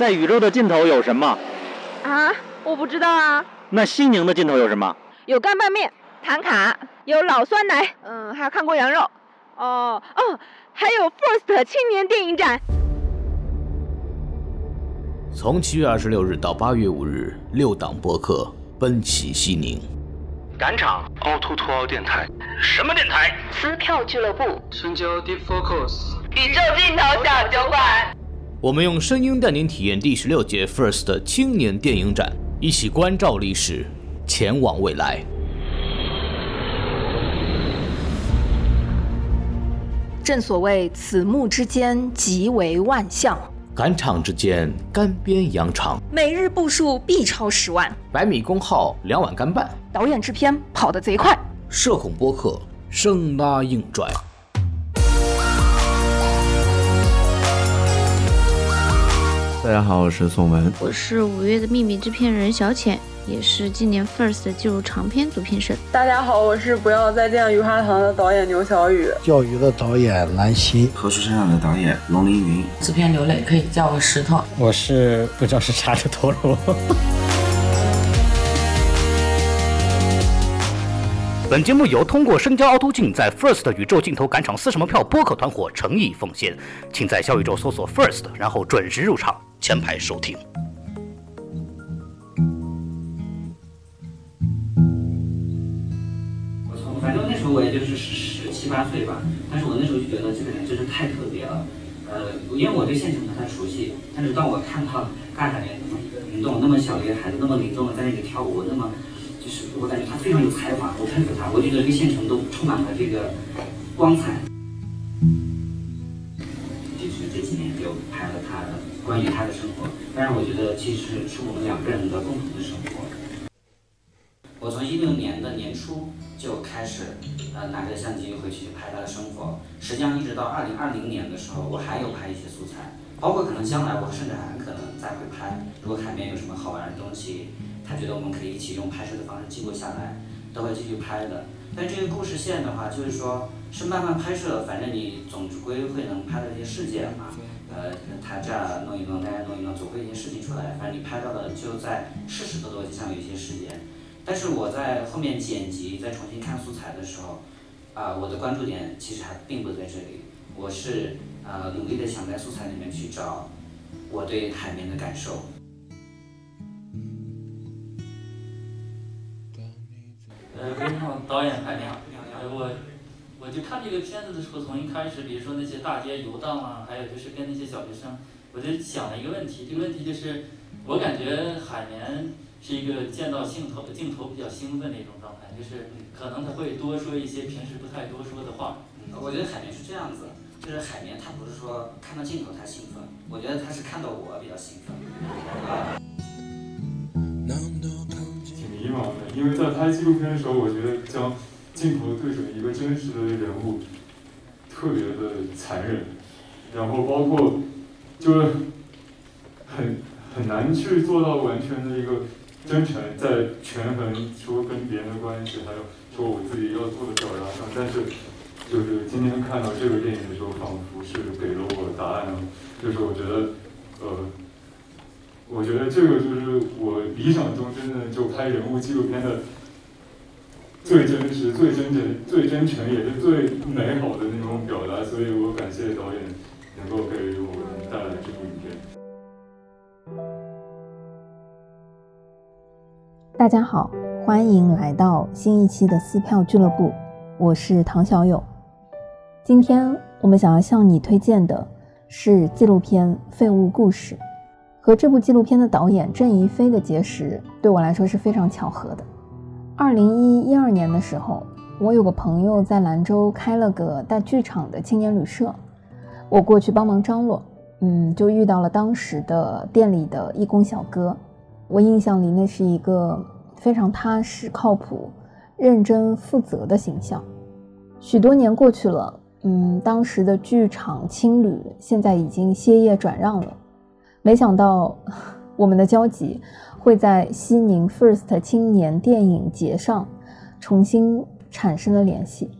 在宇宙的尽头有什么？啊，我不知道啊。那西宁的尽头有什么？有干拌面、唐卡，有老酸奶，嗯，还有看过羊肉。哦哦，还有 First 青年电影展。从七月二十六日到八月五日，六档播客奔袭西宁。赶场凹凸凸凹电台。什么电台？撕票俱乐部。深交 Deep Focus。宇宙尽头小酒馆。我们用声音带您体验第十六届 First 青年电影展，一起关照历史，前往未来。正所谓此目之间，即为万象。赶场之间，干煸羊肠，每日步数必超十万。百米功耗，两碗干拌。导演制片跑得贼快。社恐播客，生拉硬拽。大家好，我是宋文，我是五月的秘密制片人小浅，也是今年 First 进入长片组片审。大家好，我是不要再见鱼花堂的导演牛小雨，钓鱼的导演兰心，何处山上的导演龙凌云，制片刘磊，可以叫我石头。我是不知道是啥的陀螺。本节目由通过深交凹凸镜在 First 宇宙镜头赶场撕什么票播客团伙诚意奉献，请在小宇宙搜索 First，然后准时入场，前排收听。我从反正那时候我也就是十十七八岁吧，但是我那时候就觉得这个人真是太特别了，呃，因为我对县城不太熟悉，但是当我看到大海边灵动那么小的一个孩子那么灵动的在那里跳舞，那么。就是我感觉他非常有才华，我佩服他。我觉得这个县城都充满了这个光彩。就是这几年就拍了他的关于他的生活，但是我觉得其实是我们两个人的共同的生活。我从一六年的年初就开始呃拿着相机回去拍他的生活，实际上一直到二零二零年的时候，我还有拍一些素材，包括可能将来我甚至还可能再会拍，如果海边有什么好玩的东西。他觉得我们可以一起用拍摄的方式记录下来，都会继续拍的。但这个故事线的话，就是说是慢慢拍摄，反正你总归会能拍到一些事件嘛。呃，他这儿弄一弄，那儿弄一弄，总会一些事情出来。反正你拍到的就在事实的逻辑上有一些时间。但是我在后面剪辑、再重新看素材的时候，啊，我的关注点其实还并不在这里。我是呃努力的想在素材里面去找我对海绵的感受。呃，非常导演海亮，呃，我我就看这个片子的时候，从一开始，比如说那些大街游荡啊，还有就是跟那些小学生，我就想了一个问题，这个问题就是，我感觉海绵是一个见到镜头镜头比较兴奋的一种状态，就是可能他会多说一些平时不太多说的话。我觉得海绵是这样子，就是海绵他不是说看到镜头他兴奋，我觉得他是看到我比较兴奋。挺迷茫的，因为在拍纪录片的时候，我觉得将镜头对准一个真实的人物，特别的残忍，然后包括就是很很难去做到完全的一个真诚，在权衡说跟别人的关系，还有说我自己要做的表达上，但是就是今天看到这个电影的时候，仿佛是给了我答案，就是我觉得呃。我觉得这个就是我理想中真的就拍人物纪录片的最真实、最真诚、最真诚，也是最美好的那种表达。所以我感谢导演能够给我们带来这部影片。大家好，欢迎来到新一期的撕票俱乐部，我是唐小友。今天我们想要向你推荐的是纪录片《废物故事》。和这部纪录片的导演郑怡飞的结识，对我来说是非常巧合的。二零一一二年的时候，我有个朋友在兰州开了个带剧场的青年旅社，我过去帮忙张罗，嗯，就遇到了当时的店里的义工小哥。我印象里那是一个非常踏实、靠谱、认真、负责的形象。许多年过去了，嗯，当时的剧场青旅现在已经歇业转让了。没想到，我们的交集会在西宁 First 青年电影节上重新产生了联系。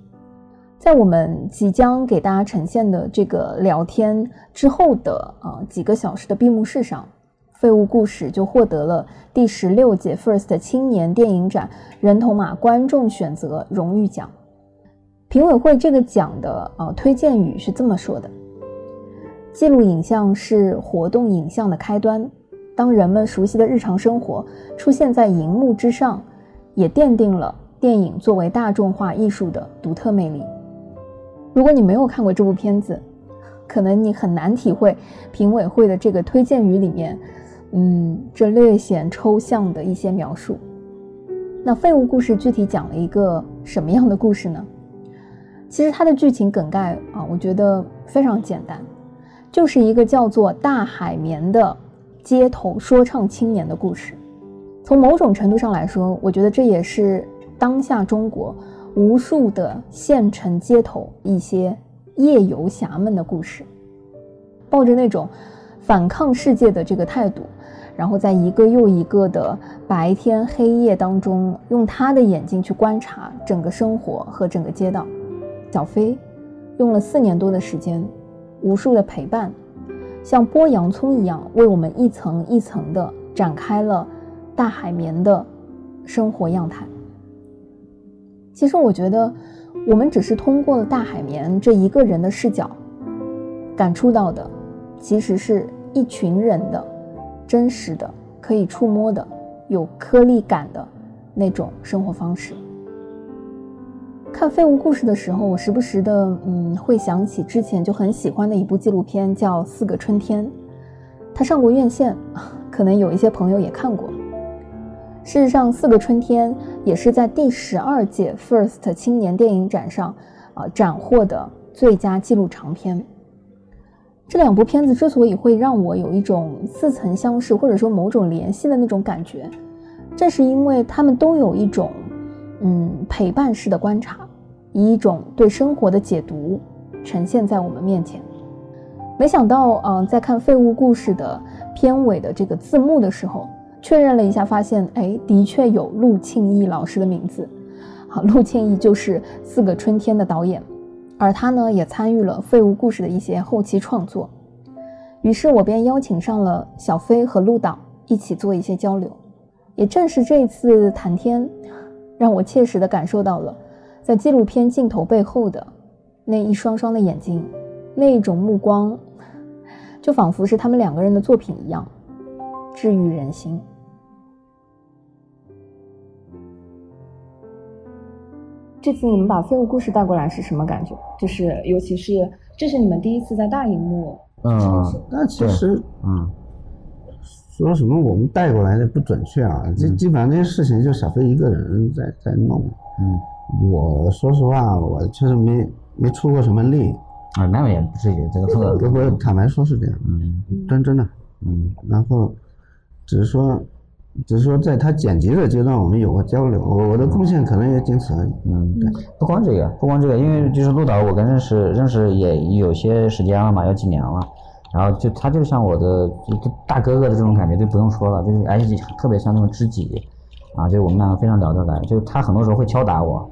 在我们即将给大家呈现的这个聊天之后的啊几个小时的闭幕式上，废物故事就获得了第十六届 First 青年电影展人头马观众选择荣誉奖。评委会这个奖的呃推荐语是这么说的：记录影像是活动影像的开端，当人们熟悉的日常生活出现在荧幕之上，也奠定了电影作为大众化艺术的独特魅力。如果你没有看过这部片子，可能你很难体会评委会的这个推荐语里面。嗯，这略显抽象的一些描述。那废物故事具体讲了一个什么样的故事呢？其实它的剧情梗概啊，我觉得非常简单，就是一个叫做大海绵的街头说唱青年的故事。从某种程度上来说，我觉得这也是当下中国无数的县城街头一些夜游侠们的故事，抱着那种反抗世界的这个态度。然后在一个又一个的白天黑夜当中，用他的眼睛去观察整个生活和整个街道。小飞用了四年多的时间，无数的陪伴，像剥洋葱一样为我们一层一层的展开了大海绵的生活样态。其实我觉得，我们只是通过了大海绵这一个人的视角，感触到的，其实是一群人的。真实的、可以触摸的、有颗粒感的那种生活方式。看《废物故事》的时候，我时不时的嗯会想起之前就很喜欢的一部纪录片，叫《四个春天》。它上过院线，可能有一些朋友也看过。事实上，《四个春天》也是在第十二届 First 青年电影展上啊斩获的最佳纪录长片。这两部片子之所以会让我有一种似曾相识或者说某种联系的那种感觉，正是因为他们都有一种，嗯，陪伴式的观察，以一种对生活的解读呈现在我们面前。没想到，嗯，在看《废物故事》的片尾的这个字幕的时候，确认了一下，发现，哎，的确有陆庆义老师的名字。好，陆庆义就是《四个春天》的导演。而他呢，也参与了《废物故事》的一些后期创作，于是我便邀请上了小飞和陆导一起做一些交流。也正是这次谈天，让我切实的感受到了，在纪录片镜头背后的那一双双的眼睛，那一种目光，就仿佛是他们两个人的作品一样，治愈人心。这次你们把废物故事带过来是什么感觉？就是尤其是这是你们第一次在大荧幕。嗯，那其实嗯，说什么我们带过来的不准确啊，这基本上这些事情就小飞一个人在在弄。嗯，我说实话，我确实没没出过什么力。啊，那也不至于，这个错不不，坦白说是这样。嗯，真真的。嗯，然后只是说。只是说，在他剪辑的阶段，我们有过交流，我我的贡献可能也仅此而已。嗯，对，不光这个，不光这个，因为就是陆导，我跟认识认识也有些时间了嘛，有几年了，然后就他就像我的大哥哥的这种感觉，就不用说了，就是而且特别像那种知己。啊，就是我们两个非常聊得来，就是他很多时候会敲打我，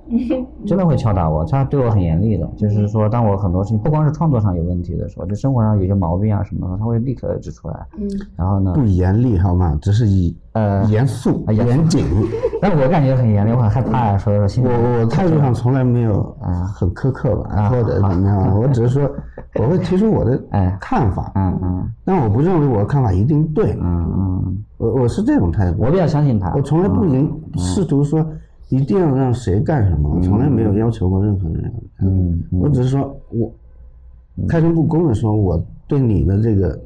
真的会敲打我，他对我很严厉的，就是说，当我很多事情不光是创作上有问题的时候，就生活上有些毛病啊什么的，他会立刻指出来。嗯，然后呢？不严厉好吗？只是以呃严肃、严谨。但我感觉很严厉，我很害怕呀。说说，我我态度上从来没有啊很苛刻吧，或者怎么样，我只是说 我会提出我的看法。嗯嗯。但我不认为我的看法一定对。嗯嗯。我我是这种态度，我比较相信他。我从来不应试图说一定要让谁干什么，我从来没有要求过任何人。嗯，我只是说我开诚布公的说，我对你的这个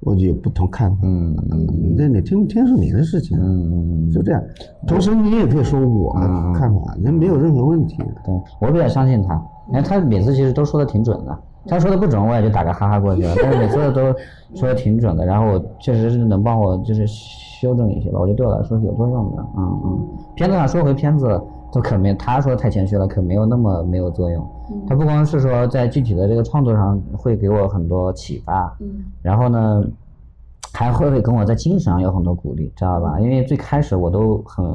我就有不同看法。嗯嗯，那你听不听是你的事情。嗯嗯嗯，就这样。同时你也可以说我的看法，人没有任何问题。对，我比较相信他，你看他每次其实都说的挺准的。他说的不准，我也就打个哈哈过去了。但是每次都说的挺准的，然后我确实是能帮我就是修正一些吧。我觉得对我来说是有作用的。嗯嗯。片子上说回片子，都可没他说太谦虚了，可没有那么没有作用。他不光是说在具体的这个创作上会给我很多启发，嗯。然后呢，还会跟我在精神上有很多鼓励，知道吧？因为最开始我都很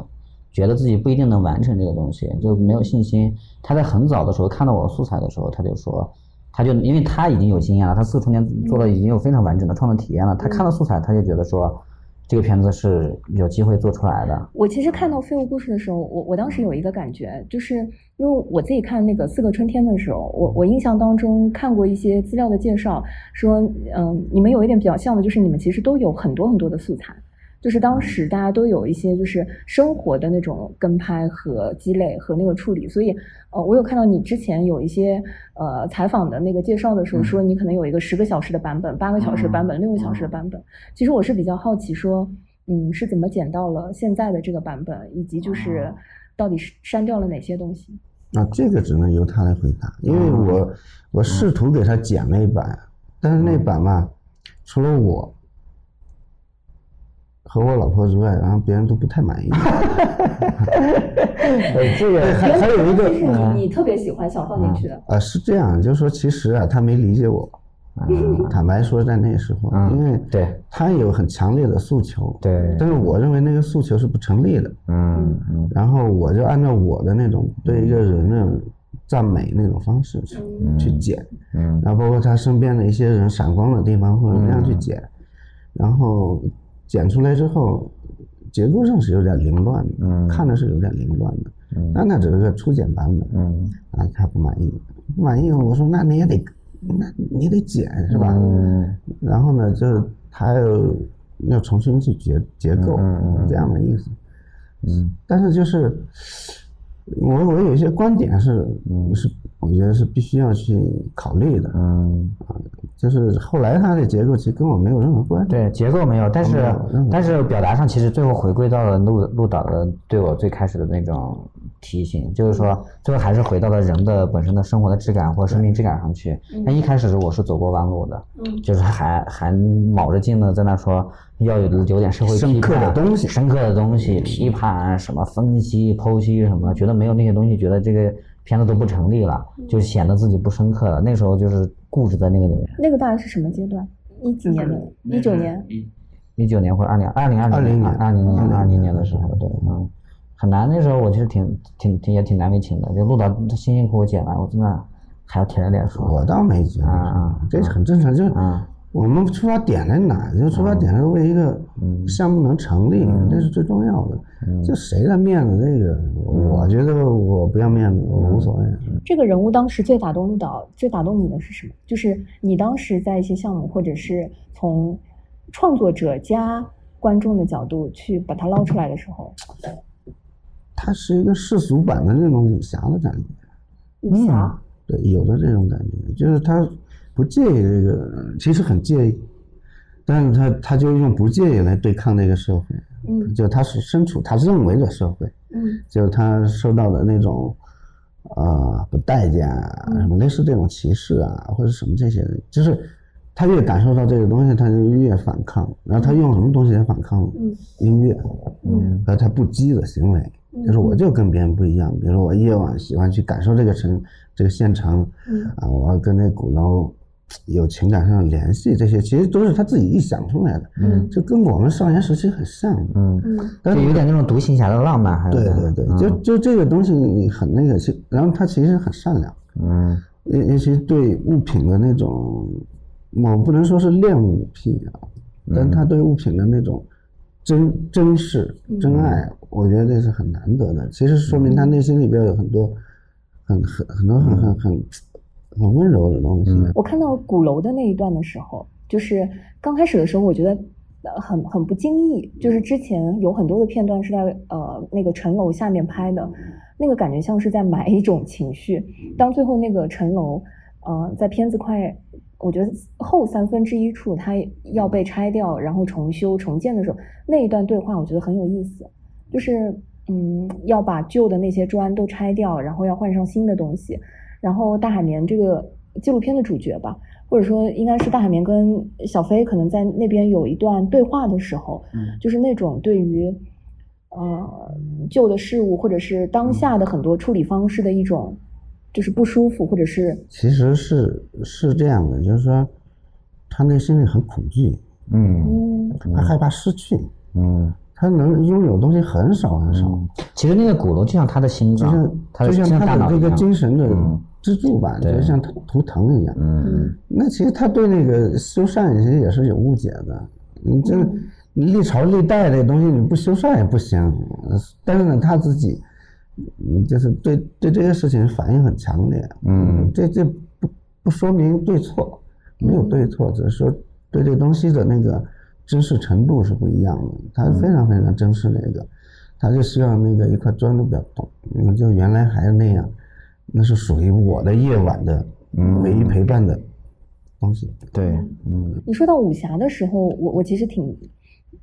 觉得自己不一定能完成这个东西，就没有信心。他在很早的时候看到我素材的时候，他就说。他就因为他已经有经验了，他四个春天做的已经有非常完整的创作体验了。他看到素材，他就觉得说，这个片子是有机会做出来的。我其实看到废物故事的时候，我我当时有一个感觉，就是因为我自己看那个四个春天的时候，我我印象当中看过一些资料的介绍，说嗯，你们有一点比较像的，就是你们其实都有很多很多的素材。就是当时大家都有一些就是生活的那种跟拍和积累和那个处理，所以呃，我有看到你之前有一些呃采访的那个介绍的时候，说你可能有一个十个小时的版本、八个小时的版本、六个小时的版本。其实我是比较好奇，说嗯是怎么剪到了现在的这个版本，以及就是到底是删掉了哪些东西？那，这个只能由他来回答，因为我我试图给他剪那版，但是那版嘛，除了我。和我老婆之外，然后别人都不太满意。这个还还有一个，是你你特别喜欢想放进去的。啊，是这样，就是说，其实啊，他没理解我。坦白说，在那时候，因为对他有很强烈的诉求，对，但是我认为那个诉求是不成立的。嗯嗯。然后我就按照我的那种对一个人的赞美那种方式去去剪，嗯，然后包括他身边的一些人闪光的地方或者那样去剪，然后。剪出来之后，结构上是有点凌乱的，嗯，看着是有点凌乱的，嗯，但那只是个初剪版本，嗯，啊，他不满意，不满意，我说那你也得，那你得剪是吧？嗯，然后呢，就他要要重新去结结构，这样的意思，嗯，但是就是我我有一些观点是，嗯，是我觉得是必须要去考虑的，嗯，啊。就是后来它的结构其实跟我没有任何关系。对结构没有，但是但是表达上其实最后回归到了陆陆导的对我最开始的那种提醒，就是说最后还是回到了人的本身的生活的质感或生命质感上去。那一开始我是走过弯路的，就是还还卯着劲的，在那说要有有点社会深刻的东西，深刻的东西批判什么分析剖析什么，觉得没有那些东西，觉得这个片子都不成立了，就显得自己不深刻了。那时候就是。固执在那个里面。那个大概是什么阶段？一几年的？一九年。一九年或者二零二零二零年二零年二零年的时候，对，嗯，很难。那时候我其实挺挺挺也挺难为情的，就录到辛辛苦苦剪完，我真的还要舔着脸说。我倒没觉得，啊，这是很正常，就是我们出发点在哪？就出发点是为一个项目能成立，这是最重要的。就谁的面子，这个我觉得我不要面子，我无所谓。这个人物当时最打动导，最打动你的是什么？就是你当时在一些项目，或者是从创作者加观众的角度去把它捞出来的时候，他是一个世俗版的那种武侠的感觉。武侠？对，有的这种感觉，就是他不介意这个，其实很介意，但是他他就用不介意来对抗那个社会。嗯，就他是身处他认为的社会，嗯，就他受到的那种，呃，不待见啊，什么类似这种歧视啊，或者什么这些，就是他越感受到这个东西，他就越反抗。然后他用什么东西来反抗？嗯，音乐，嗯，和他不羁的行为，就是我就跟别人不一样。比如说我夜晚喜欢去感受这个城，这个县城，嗯，啊，我要跟那鼓楼。有情感上的联系，这些其实都是他自己臆想出来的，嗯，就跟我们少年时期很像，嗯嗯，就有点那种独行侠的浪漫，对对对，就就这个东西你很那个，其然后他其实很善良，嗯，尤尤其对物品的那种，我不能说是恋物癖啊，但他对物品的那种珍珍视、真爱，我觉得这是很难得的。其实说明他内心里边有很多很很很多很很很。很温柔的东西。我看到鼓楼的那一段的时候，就是刚开始的时候，我觉得很很不经意。就是之前有很多的片段是在呃那个城楼下面拍的，那个感觉像是在埋一种情绪。当最后那个城楼呃在片子快，我觉得后三分之一处它要被拆掉，然后重修重建的时候，那一段对话我觉得很有意思。就是嗯要把旧的那些砖都拆掉，然后要换上新的东西。然后大海绵这个纪录片的主角吧，或者说应该是大海绵跟小飞可能在那边有一段对话的时候，嗯，就是那种对于呃旧的事物或者是当下的很多处理方式的一种就是不舒服，或者是其实是是这样的，就是说他内心里很恐惧，嗯，他害怕失去，嗯。他能拥有东西很少很少。其实那个鼓楼就像他的心脏，就像就像他的这个精神的支柱吧，就像他图腾一样。嗯，那其实他对那个修缮其实也是有误解的。你这历朝历代的东西你不修缮也不行。但是呢，他自己，嗯，就是对对这些事情反应很强烈。嗯，这这不不说明对错，没有对错，只是说对这东西的那个珍视程度是不一样的。他非常非常珍视那个，他就希望那个一块砖都不要动，嗯，就原来还是那样，那是属于我的夜晚的唯一陪伴的。东西对，嗯，你说到武侠的时候，我我其实挺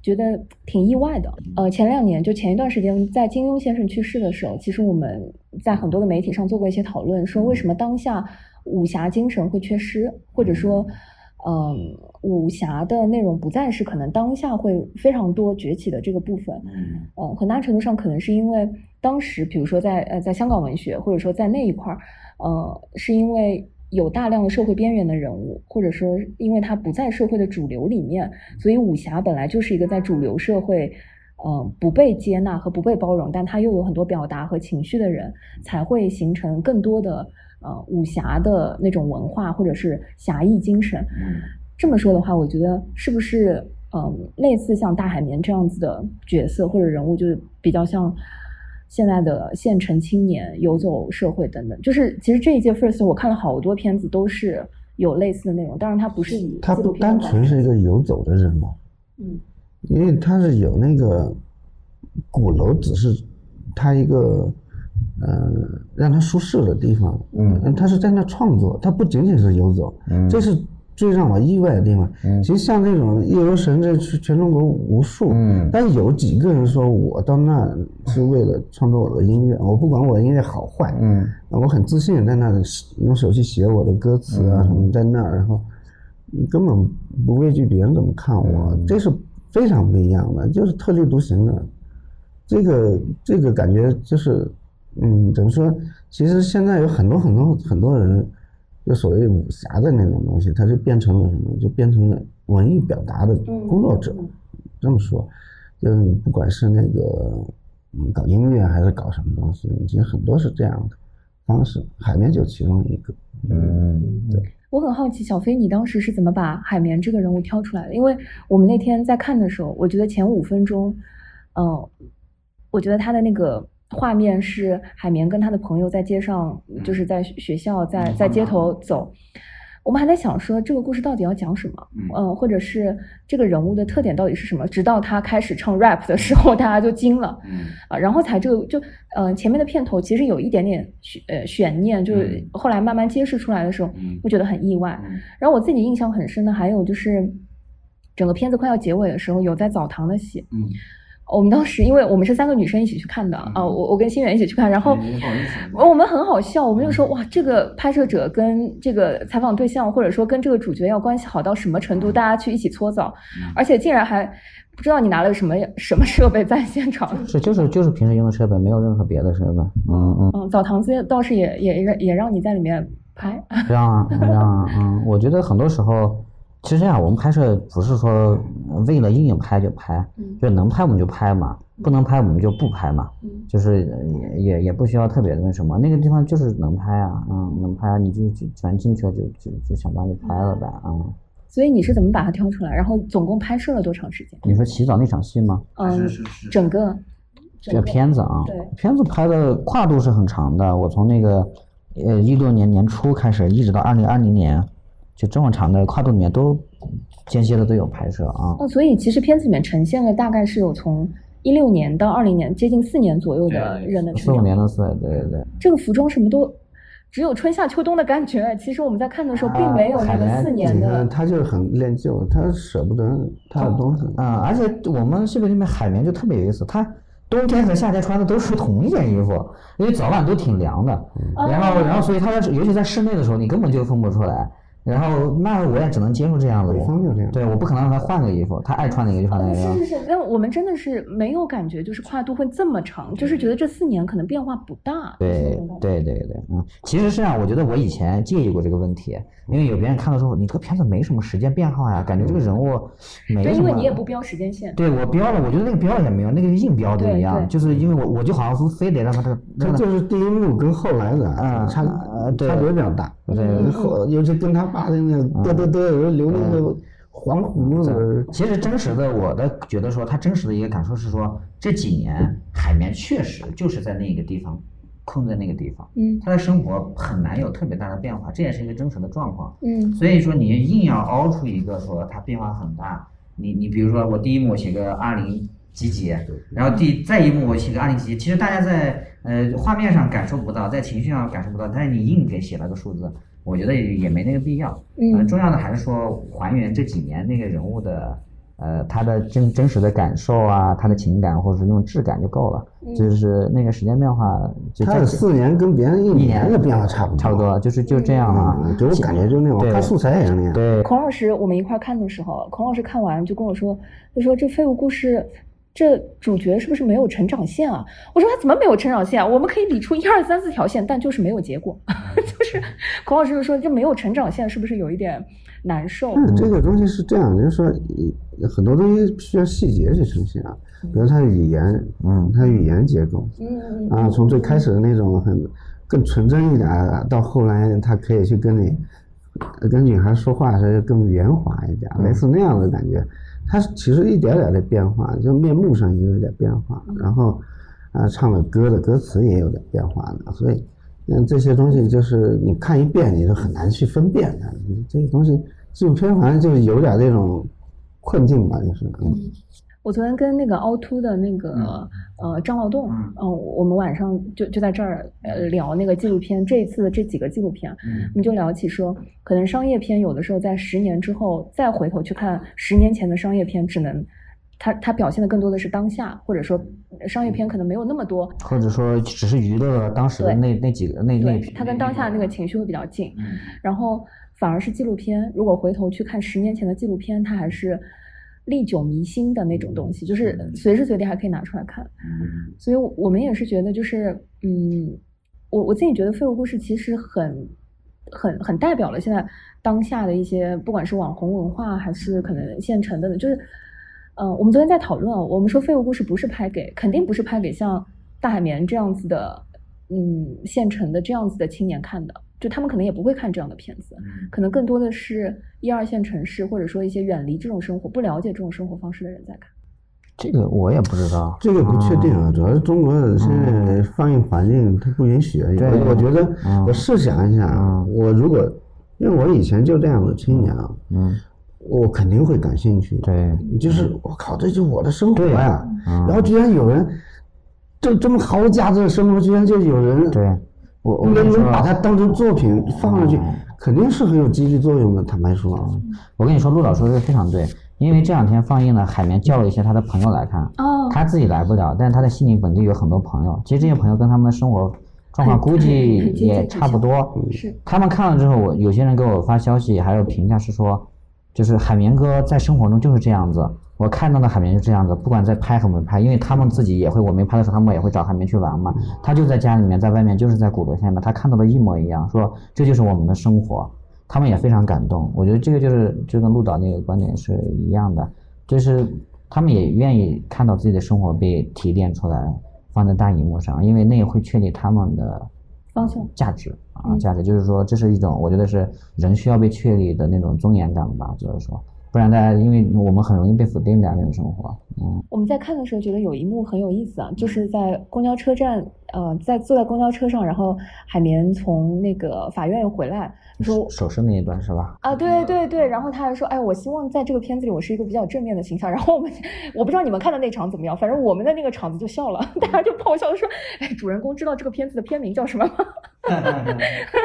觉得挺意外的。呃，前两年就前一段时间，在金庸先生去世的时候，其实我们在很多的媒体上做过一些讨论，说为什么当下武侠精神会缺失，或者说，嗯，武侠的内容不再是可能当下会非常多崛起的这个部分。嗯，很大程度上可能是因为当时，比如说在呃在香港文学，或者说在那一块儿，呃，是因为。有大量的社会边缘的人物，或者说因为他不在社会的主流里面，所以武侠本来就是一个在主流社会，呃，不被接纳和不被包容，但他又有很多表达和情绪的人，才会形成更多的呃武侠的那种文化或者是侠义精神。这么说的话，我觉得是不是嗯，类似像大海绵这样子的角色或者人物，就是比较像。现在的县城青年游走社会等等，就是其实这一届 First 我看了好多片子，都是有类似的内容。当然，它不是以它不单纯是一个游走的人嘛，嗯，因为他是有那个鼓楼，只是他一个呃让他舒适的地方，嗯，他是在那创作，他不仅仅是游走，嗯，这是。最让我意外的地方，其实像这种夜游神，这是全中国无数。嗯，但有几个人说我到那是为了创作我的音乐，我不管我的音乐好坏，嗯，我很自信在那里用手去写我的歌词啊什么，在那儿，然后根本不畏惧别人怎么看我，这是非常不一样的，就是特立独行的。这个这个感觉就是，嗯，怎么说？其实现在有很多很多很多人。就所谓武侠的那种东西，它就变成了什么？就变成了文艺表达的工作者。这么说，就是你不管是那个嗯搞音乐还是搞什么东西，其实很多是这样的方式。海绵就其中一个。嗯，对。我很好奇，小飞，你当时是怎么把海绵这个人物挑出来的？因为我们那天在看的时候，我觉得前五分钟，嗯，我觉得他的那个。画面是海绵跟他的朋友在街上，就是在学校，在在街头走。我们还在想说，这个故事到底要讲什么？嗯，或者是这个人物的特点到底是什么？直到他开始唱 rap 的时候，大家就惊了。嗯，啊，然后才这个就，呃，前面的片头其实有一点点悬呃悬念，就是后来慢慢揭示出来的时候，我觉得很意外。然后我自己印象很深的还有就是，整个片子快要结尾的时候，有在澡堂的戏。嗯。我们当时，因为我们是三个女生一起去看的啊，我我跟新远一起去看，然后我们很好笑，我们就说哇，这个拍摄者跟这个采访对象，或者说跟这个主角要关系好到什么程度，大家去一起搓澡，而且竟然还不知道你拿了什么什么设备在现场，是就是就是平时用的设备，没有任何别的设备，嗯嗯。嗯，澡堂子倒是也也让也让你在里面拍，让啊让啊，嗯，我觉得很多时候。其实这样，我们拍摄不是说为了硬硬拍就拍，就能拍我们就拍嘛，不能拍我们就不拍嘛，就是也也也不需要特别的那什么，那个地方就是能拍啊，嗯，能拍啊你就就反正进去了就就就想办法就拍了呗，啊。所以你是怎么把它挑出来？然后总共拍摄了多长时间？你说洗澡那场戏吗？嗯，整个这个片子啊，片子拍的跨度是很长的，我从那个呃一六年年初开始，一直到二零二零年。就这么长的跨度里面都间歇的都有拍摄啊。哦，所以其实片子里面呈现了大概是有从一六年到二零年，接近四年左右的人的四五年的岁，对对对。这个服装什么都只有春夏秋冬的感觉。其实我们在看的时候并没有那个四年的。他就是很恋旧，他舍不得他的东西啊。而且我们视频里面海绵就特别有意思，他冬天和夏天穿的都是同一件衣服，因为早晚都挺凉的。然后然后所以他在尤其在室内的时候，你根本就分不出来。然后那我也只能接受这样的，对，我不可能让他换个衣服，他爱穿哪个就穿哪个。是是是，那我们真的是没有感觉，就是跨度会这么长，就是觉得这四年可能变化不大。对对对对，嗯，其实是这样，我觉得我以前介意过这个问题，因为有别人看的时候，你这个片子没什么时间变化呀，感觉这个人物没什么。对，因为你也不标时间线。对我标了，我觉得那个标也没有，那个硬标的一样，就是因为我我就好像是非 得让他这个。他就是第一幕跟后来的啊差差别比较大，对，后尤其跟他。爸的那个嘚嘚嘚，有时候流那个黄胡子。其实真实的，我的觉得说，他真实的一个感受是说，这几年海绵确实就是在那个地方，困在那个地方，嗯，他的生活很难有特别大的变化，这也是一个真实的状况，嗯，所以说你硬要凹出一个说它变化很大，你你比如说我第一幕我写个二零几几，然后第再一幕我写个二零几几，其实大家在呃画面上感受不到，在情绪上感受不到，但是你硬给写了个数字。我觉得也也没那个必要，嗯，重要的还是说还原这几年那个人物的，呃，他的真真实的感受啊，他的情感或者是那种质感就够了，就是那个时间变化，就他的四年跟别人一年的变化差不多，差不多，就是就这样啊，给我感觉就那种看素材也是那样。对，孔老师，我们一块看的时候，孔老师看完就跟我说，就说这废物故事。这主角是不是没有成长线啊？我说他怎么没有成长线？啊我们可以理出一二三四条线，但就是没有结果。就是孔老师就说就没有成长线，是不是有一点难受？嗯，这个东西是这样，就是说很多东西需要细节去呈现啊，比如他的语言，嗯，他语言结构，嗯啊，从最开始的那种很更纯真一点，到后来他可以去跟你跟女孩说话时候更圆滑一点，类似那样的感觉。他其实一点点的变化，就面目上也有点变化，然后，啊，唱的歌的歌词也有点变化的，所以，嗯，这些东西就是你看一遍你就很难去分辨的，这个东西纪录片反正就是有点那种困境吧，就是。嗯我昨天跟那个凹凸的那个呃张劳动，嗯，我们晚上就就在这儿呃聊那个纪录片，这一次的这几个纪录片，我们就聊起说，可能商业片有的时候在十年之后再回头去看十年前的商业片，只能它它表现的更多的是当下，或者说商业片可能没有那么多，或者说只是娱乐当时的那那几个那那，它跟当下那个情绪会比较近，然后反而是纪录片，如果回头去看十年前的纪录片，它还是。历久弥新的那种东西，就是随时随地还可以拿出来看。所以，我们也是觉得，就是嗯，我我自己觉得《废物故事》其实很很很代表了现在当下的一些，不管是网红文化，还是可能现成的，就是嗯，我们昨天在讨论，我们说《废物故事》不是拍给，肯定不是拍给像大海绵这样子的，嗯，现成的这样子的青年看的。就他们可能也不会看这样的片子，可能更多的是一二线城市或者说一些远离这种生活、不了解这种生活方式的人在看。这个我也不知道，这个不确定啊，主要是中国的现在放映环境它不允许。我我觉得，我试想一下啊，我如果因为我以前就这样的青年啊，嗯，我肯定会感兴趣。对，就是我靠，这就是我的生活呀。然后居然有人，这这么毫无价值的生活，居然就有人对。我能能把它当成作品放上去，肯定是很有激励作用的。坦白说，我跟你说，陆导说的非常对，因为这两天放映呢，海绵叫了一些他的朋友来看，他自己来不了，但是他在悉尼本地有很多朋友，其实这些朋友跟他们的生活状况估计也差不多。是。他们看了之后，我有些人给我发消息，还有评价是说，就是海绵哥在生活中就是这样子。我看到的海绵就这样子，不管在拍和没拍，因为他们自己也会，我没拍的时候，他们也会找海绵去玩嘛。他就在家里面，在外面，就是在鼓楼下面，他看到的一模一样，说这就是我们的生活，他们也非常感动。我觉得这个就是就跟陆导那个观点是一样的，就是他们也愿意看到自己的生活被提炼出来，放在大荧幕上，因为那也会确立他们的方向、价值啊，价值就是说这是一种，我觉得是人需要被确立的那种尊严感吧，就是说。不然，大家因为我们很容易被否定的那种生活。嗯，我们在看的时候觉得有一幕很有意思啊，就是在公交车站，呃，在坐在公交车上，然后海绵从那个法院回来，说手势那一段是吧？啊，对对对，然后他还说，哎，我希望在这个片子里我是一个比较正面的形象。然后我们，我不知道你们看的那场怎么样，反正我们的那个场子就笑了，大家就爆笑说，哎，主人公知道这个片子的片名叫什么吗？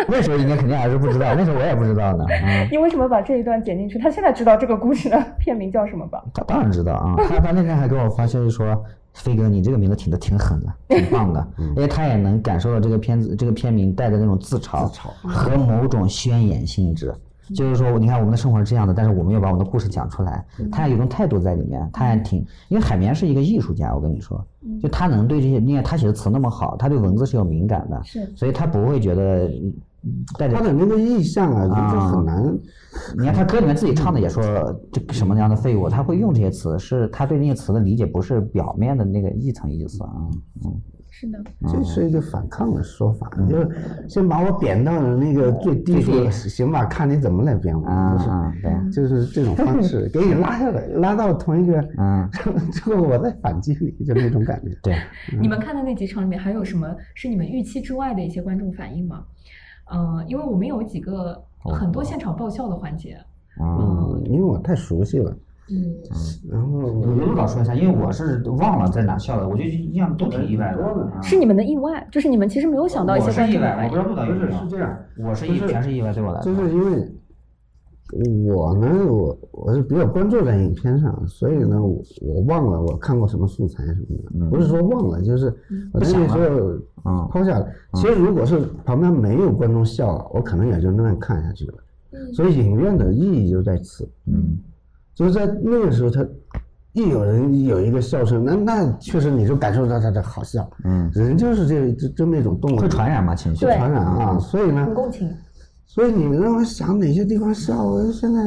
那时候应该肯定还是不知道，那时候我也不知道呢。你为什么把这一段剪进去？他现在知道这个故事的片名叫什么吧？他当然知道啊，他他那天还给我发消息说：“飞哥，你这个名字挺的挺狠的，挺棒的。”因为他也能感受到这个片子这个片名带着那种自嘲和某种宣言性质。就是说，你看我们的生活是这样的，但是我们要把我们的故事讲出来，他有种态度在里面，他还挺，因为海绵是一个艺术家，我跟你说，就他能对这些，你看他写的词那么好，他对文字是有敏感的，是，所以他不会觉得带着他的那个意象啊，就很难。你看他歌里面自己唱的也说这什么样的废物，他会用这些词，是他对那些词的理解不是表面的那个一层意思啊，嗯。是的，这是一个反抗的说法，就是先把我贬到了那个最低处，行吧？看你怎么来贬我，就是就是这种方式，给你拉下来，拉到同一个，嗯，之后我再反击你，就那种感觉。对，你们看的那几场里面还有什么是你们预期之外的一些观众反应吗？呃，因为我们有几个很多现场爆笑的环节，嗯，因为我太熟悉了。嗯，然后刘导说一下，因为我是忘了在哪笑的，我就印象都挺意外的。是你们的意外，就是你们其实没有想到一些观众。我是意外，我不知道陆导有没有。是这样，我是意全是意外，对我来说。就是因为我呢，我我是比较关注在影片上，所以呢，我我忘了我看过什么素材什么的，不是说忘了，就是我那时候啊抛下了。其实如果是旁边没有观众笑，我可能也就那样看下去了。所以影院的意义就在此。嗯。就是在那个时候，他一有人有一个笑声，那那确实你就感受到他的好笑。嗯，人就是这这这么一种动物，会传染嘛情绪？传染啊，所以呢，共情。所以你让我想哪些地方笑，我现在，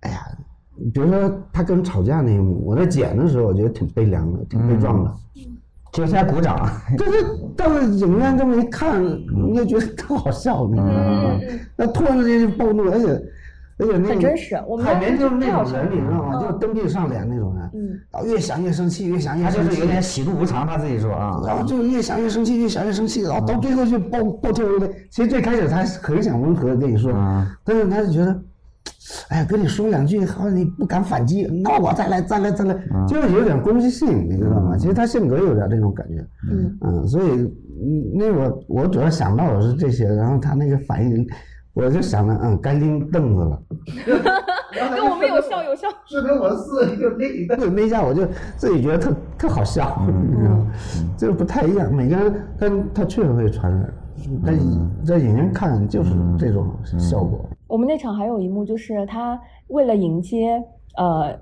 哎呀，比如说他跟人吵架那一幕，我在剪的时候，我觉得挺悲凉的，挺悲壮的。就是在鼓掌，但是到了影院这么一看，你就觉得特好笑，你知道吗？那突然之间就暴怒，而且。而且那真实，我们海绵就是那种人，你知道吗？就蹬地上脸那种人。嗯。然后越想越生气，越想越他就是有点喜怒无常，他自己说啊。然后就越想越生气，越想越生气，然后到最后就暴暴跳如雷。其实最开始他很想温和的跟你说，但是他就觉得，哎呀，跟你说两句，好像你不敢反击，那我再来，再来，再来，就是有点攻击性，你知道吗？其实他性格有点这种感觉。嗯。嗯，所以，嗯，那我我主要想到的是这些，然后他那个反应。我就想着，嗯，该拎凳子了。跟我们有笑有笑。是跟我四就那凳子那下，我就自己觉得特特好笑，你知道吗？就是不太一样，每个人他他确实会传染，但在影院看就是这种效果。我们那场还有一幕，就是他为了迎接。呃，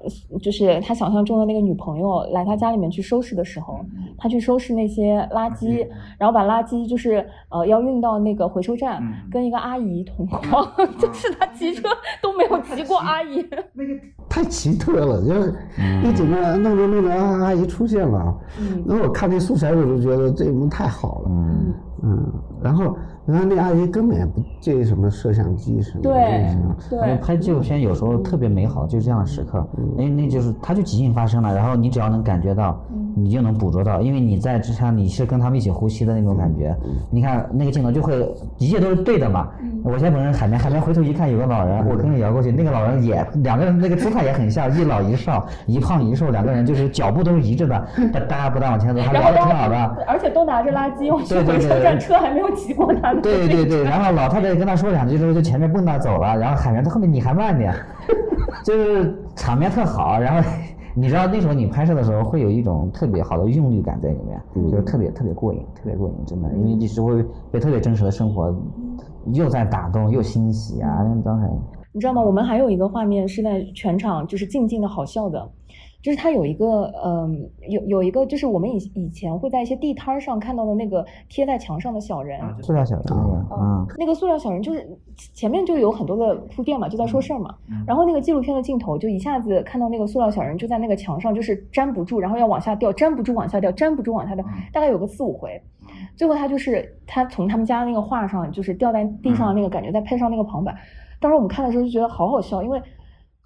就是他想象中的那个女朋友来他家里面去收拾的时候，他去收拾那些垃圾，然后把垃圾就是呃要运到那个回收站，跟一个阿姨同框，就是他骑车都没有骑过阿姨，那个太奇特了，就是一整个弄着弄着阿姨出现了，那我看那素材我就觉得这一幕太好了，嗯，然后。然后那阿姨根本也不介意什么摄像机什么的。对对。拍纪录片有时候特别美好，就这样的时刻。那那就是它就即兴发生了，然后你只要能感觉到，你就能捕捉到，因为你在之前你是跟他们一起呼吸的那种感觉。你看那个镜头就会一切都是对的嘛。我现在本人海绵，海绵回头一看有个老人，我跟着摇过去，那个老人也两个人那个姿态也很像，一老一少，一胖一瘦，两个人就是脚步都是一致的，哒哒不哒往前走，还聊得挺好的。而且都拿着垃圾，我去回车站，车还没有骑过他。对对对，然后老太太跟他说两句之后，就前面蹦跶走了，然后海绵在后面你还慢点，就是场面特好。然后你知道那时候你拍摄的时候会有一种特别好的韵律感在里面，就是特别特别过瘾，特别过瘾，真的，因为你是会被特别真实的生活又在打动又欣喜啊，刚才你知道吗？我们还有一个画面是在全场就是静静的好笑的。就是它有一个，嗯，有有一个，就是我们以以前会在一些地摊上看到的那个贴在墙上的小人，塑料小人，嗯，那个塑料小人就是前面就有很多的铺垫嘛，就在说事儿嘛，然后那个纪录片的镜头就一下子看到那个塑料小人就在那个墙上，就是粘不住，然后要往下掉，粘不住往下掉，粘不住往下掉，大概有个四五回，最后他就是他从他们家那个画上就是掉在地上的那个感觉，再配上那个旁白，当时我们看的时候就觉得好好笑，因为。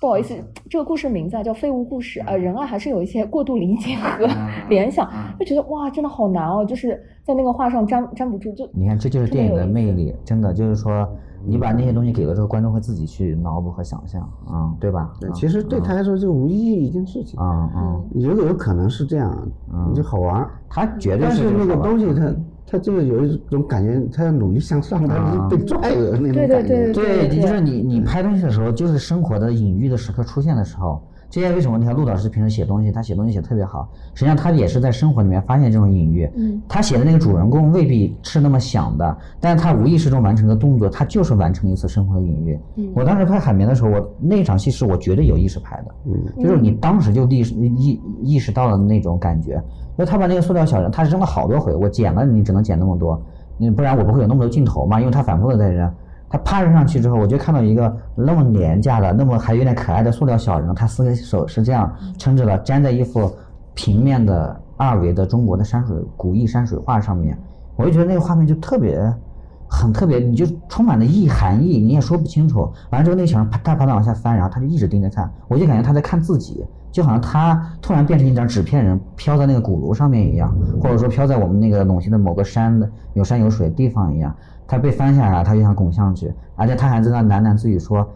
不好意思，这个故事名字叫《废物故事》啊，人啊还是有一些过度理解和 联想，就觉得哇，真的好难哦，就是在那个画上粘粘不住，就你看，这就是电影的魅力，真的就是说，你把那些东西给了之后，观众会自己去脑补和想象，啊，对吧？对，其实对他来说就无意义一件事情，啊啊，有有可能是这样，就好玩，他绝对是那个东西，他。他就是有一种感觉，他要努力向上，他是被拽的那种感觉。对，就是你你拍东西的时候，就是生活的隐喻的时刻出现的时候。这些为什么？你看陆老师平时写东西，他写东西写特别好。实际上他也是在生活里面发现这种隐喻。嗯。他写的那个主人公未必是那么想的，但是他无意识中完成的动作，他就是完成一次生活的隐喻。嗯。我当时拍海绵的时候，我那场戏是我绝对有意识拍的。嗯。就是你当时就意识意意识到了那种感觉。他把那个塑料小人，他扔了好多回，我捡了你只能捡那么多，你不然我不会有那么多镜头嘛。因为他反复的在扔。他趴扔上去之后，我就看到一个那么廉价的、那么还有点可爱的塑料小人，他四个手是这样撑着的，粘在一幅平面的二维的中国的山水古意山水画上面，我就觉得那个画面就特别很特别，你就充满了意含义，你也说不清楚。完了之后，那个小人啪他啪的往下翻，然后他就一直盯着看，我就感觉他在看自己，就好像他突然变成一张纸片人，飘在那个鼓楼上面一样，或者说飘在我们那个陇西的某个山的有山有水的地方一样。他被翻下来，他就想拱上去，而且他还在那喃喃自语说：“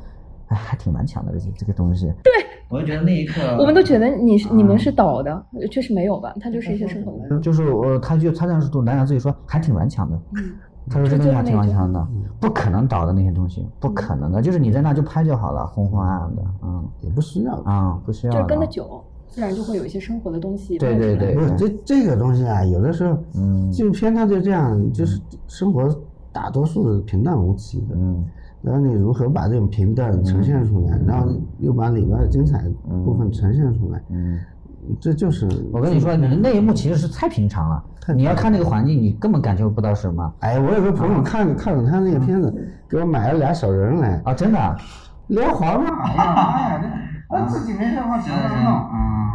哎，还挺顽强的这这个东西。”对，我就觉得那一刻，我们都觉得你是、你们是倒的，确实没有吧？他就是一些生活。就是我，他就他那时候喃喃自语说：“还挺顽强的。”嗯，他说这东西还挺顽强的，不可能倒的那些东西，不可能的，就是你在那就拍就好了，红红暗暗的，嗯，也不需要。啊，不需要，就是跟着酒。自然就会有一些生活的东西。对对对，不是这这个东西啊，有的时候，嗯，纪录片它就这样，就是生活。大多数是平淡无奇的，嗯，然后你如何把这种平淡呈现出来，然后又把里边的精彩部分呈现出来，嗯，这就是我跟你说，你那一幕其实是太平常了，你要看那个环境，你根本感受不到什么。哎，我有个朋友看看了他那个片子，给我买了俩小人来啊，真的，连环嘛，哎呀妈呀，这自己没事往墙上弄，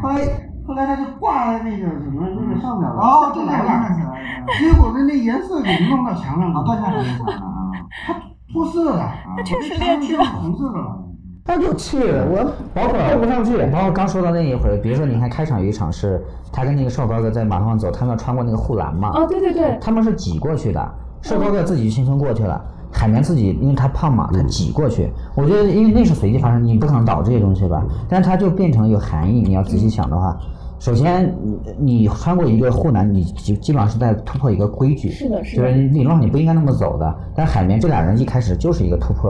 后来。后来他就挂在那个什么那个上面了，哦，对对对，结果那那颜色给弄到墙上了，到下面墙了。啊，它脱色了，它确实变质了，红色的了，他就气了，我包括过不上去。包括刚说到那一会儿，比如说你看开场有一场是他跟那个瘦高个在马路上走，他们要穿过那个护栏嘛，哦对对对，他们是挤过去的，瘦高个自己轻松过去了，海绵自己因为他胖嘛，他挤过去，我觉得因为那是随机发生，你不可能导这些东西吧，但是它就变成有含义，你要仔细想的话。首先，你穿过一个护栏，你基基本上是在突破一个规矩，是的，是的，就是理论上你不应该那么走的。但海绵这俩人一开始就是一个突破，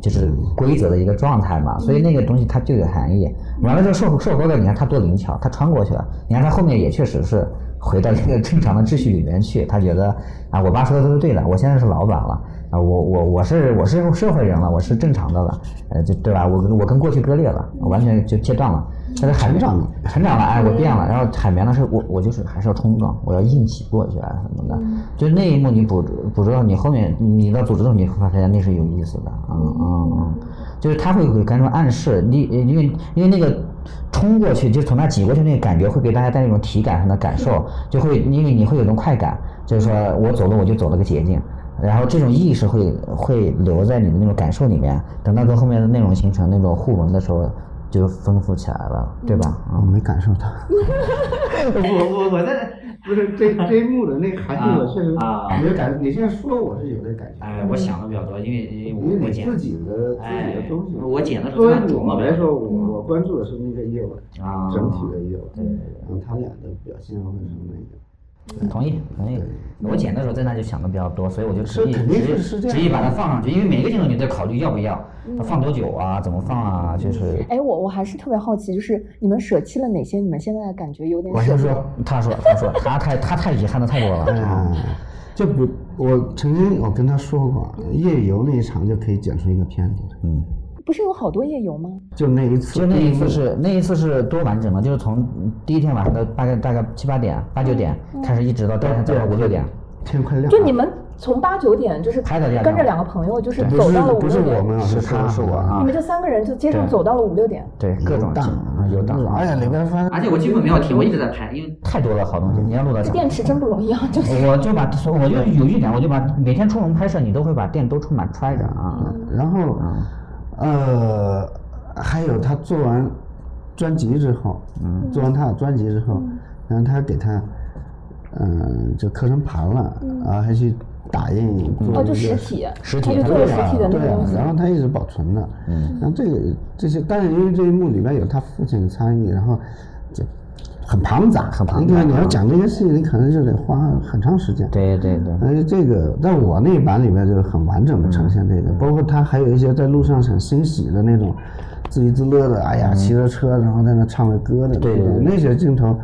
就是规则的一个状态嘛，所以那个东西它就有含义。完了之后，瘦瘦高的，你看他多灵巧，他穿过去了。你看他后面也确实是回到一个正常的秩序里面去，他觉得啊，我爸说的都是对的，我现在是老板了。啊，我我我是我是社会人了，我是正常的了，呃，就对吧？我我跟过去割裂了，完全就切断了。但是海绵长成长了，哎，我变了。然后海绵呢，是我我就是还是要冲撞，我要硬起过去啊什么的。就那一幕你捕捕捉到，你后面你到组织中你会发现那是有意思的，嗯嗯嗯，就是他会给观众暗示，你因为因为那个冲过去，就从那挤过去那个感觉会给大家带来一种体感上的感受，就会因为你会有种快感，就是说我走路我就走了个捷径。然后这种意识会会留在你的那种感受里面，等到跟后面的内容形成那种互文的时候，就丰富起来了，对吧？我没感受到。我我我在不是这这一幕的那个含义，我确实没有感。你现在说我是有这感觉。哎，我想的比较多，因为因为我剪自己的自己的东西。我剪的时候，作为我来说，我我关注的是那个业务啊，整体的业务，对，然后他俩的表现或者什么那个。同意，同意。我剪的时候在那就想的比较多，所以我就执意执执意把它放上去，因为每个镜头你在考虑要不要，放多久啊，怎么放啊，就是。哎，我我还是特别好奇，就是你们舍弃了哪些？你们现在感觉有点。我先说，他说，他说，他太他太遗憾的太多了。嗯，就不，我曾经我跟他说过，夜游那一场就可以剪出一个片子。嗯。不是有好多夜游吗？就那一次，就那一次是那一次是多完整的，就是从第一天晚上的大概大概七八点八九点开始，一直到第二天早上五六点，天快亮。就你们从八九点就是跟着两个朋友，就是走到了五六点。不是我们，是他是我啊。你们这三个人就街上走到了五六点。对，各种档有档。哎呀，里边发而且我几乎没有停，我一直在拍，因为太多了好东西，你要录到。这电池真不容易啊！就是我就把我就有一点，我就把每天出门拍摄，你都会把电都充满揣着啊。然后。呃，还有他做完专辑之后，嗯，做完他的专辑之后，然后他给他，嗯，就刻成盘了，啊，还去打印做一个实体，实体，他就做实体的那个然后他一直保存着，嗯，然后这个这些，但是因为这一幕里面有他父亲的参与，然后就。很庞杂，很庞杂。你看，你要讲这些事情，你可能就得花很长时间。对对对。而且这个，在我那版里面就很完整的呈现这个，包括他还有一些在路上很欣喜的那种，自娱自乐的，哎呀，骑着车然后在那唱着歌的，对那些镜头，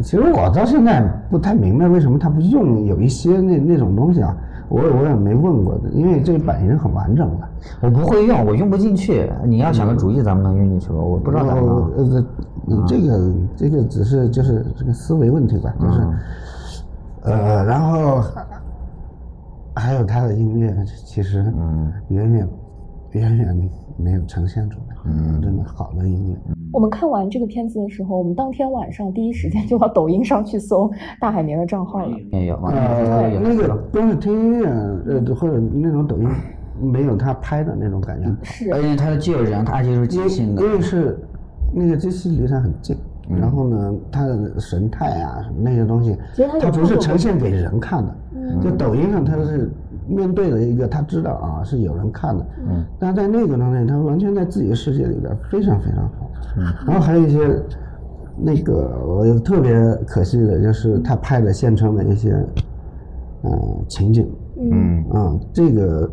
其实我到现在不太明白为什么他不用有一些那那种东西啊。我我也没问过的，因为这个版型很完整的，我不会用，我用不进去。你要想个主意，咱们能用进去吗？我不知道咋弄。呃，这个这个只是就是这个思维问题吧，就是，呃，然后还有他的音乐，其实远远远远没有呈现出来。嗯，真的好的音乐。我们看完这个片子的时候，我们当天晚上第一时间就到抖音上去搜大海绵的账号了。也有，呃，那个光是听音乐，呃，或者那种抖音，没有他拍的那种感觉。是，而且他的既有人，他就是即兴的。因为是那个机器离他很近，然后呢，他的神态啊什么那些东西，他不是呈现给人看的。就抖音上他是面对了一个，他知道啊是有人看的，嗯，但在那个当中，他完全在自己的世界里边非常非常好。嗯，然后还有一些那个我特别可惜的就是他拍的现成的一些嗯情景，嗯。啊这个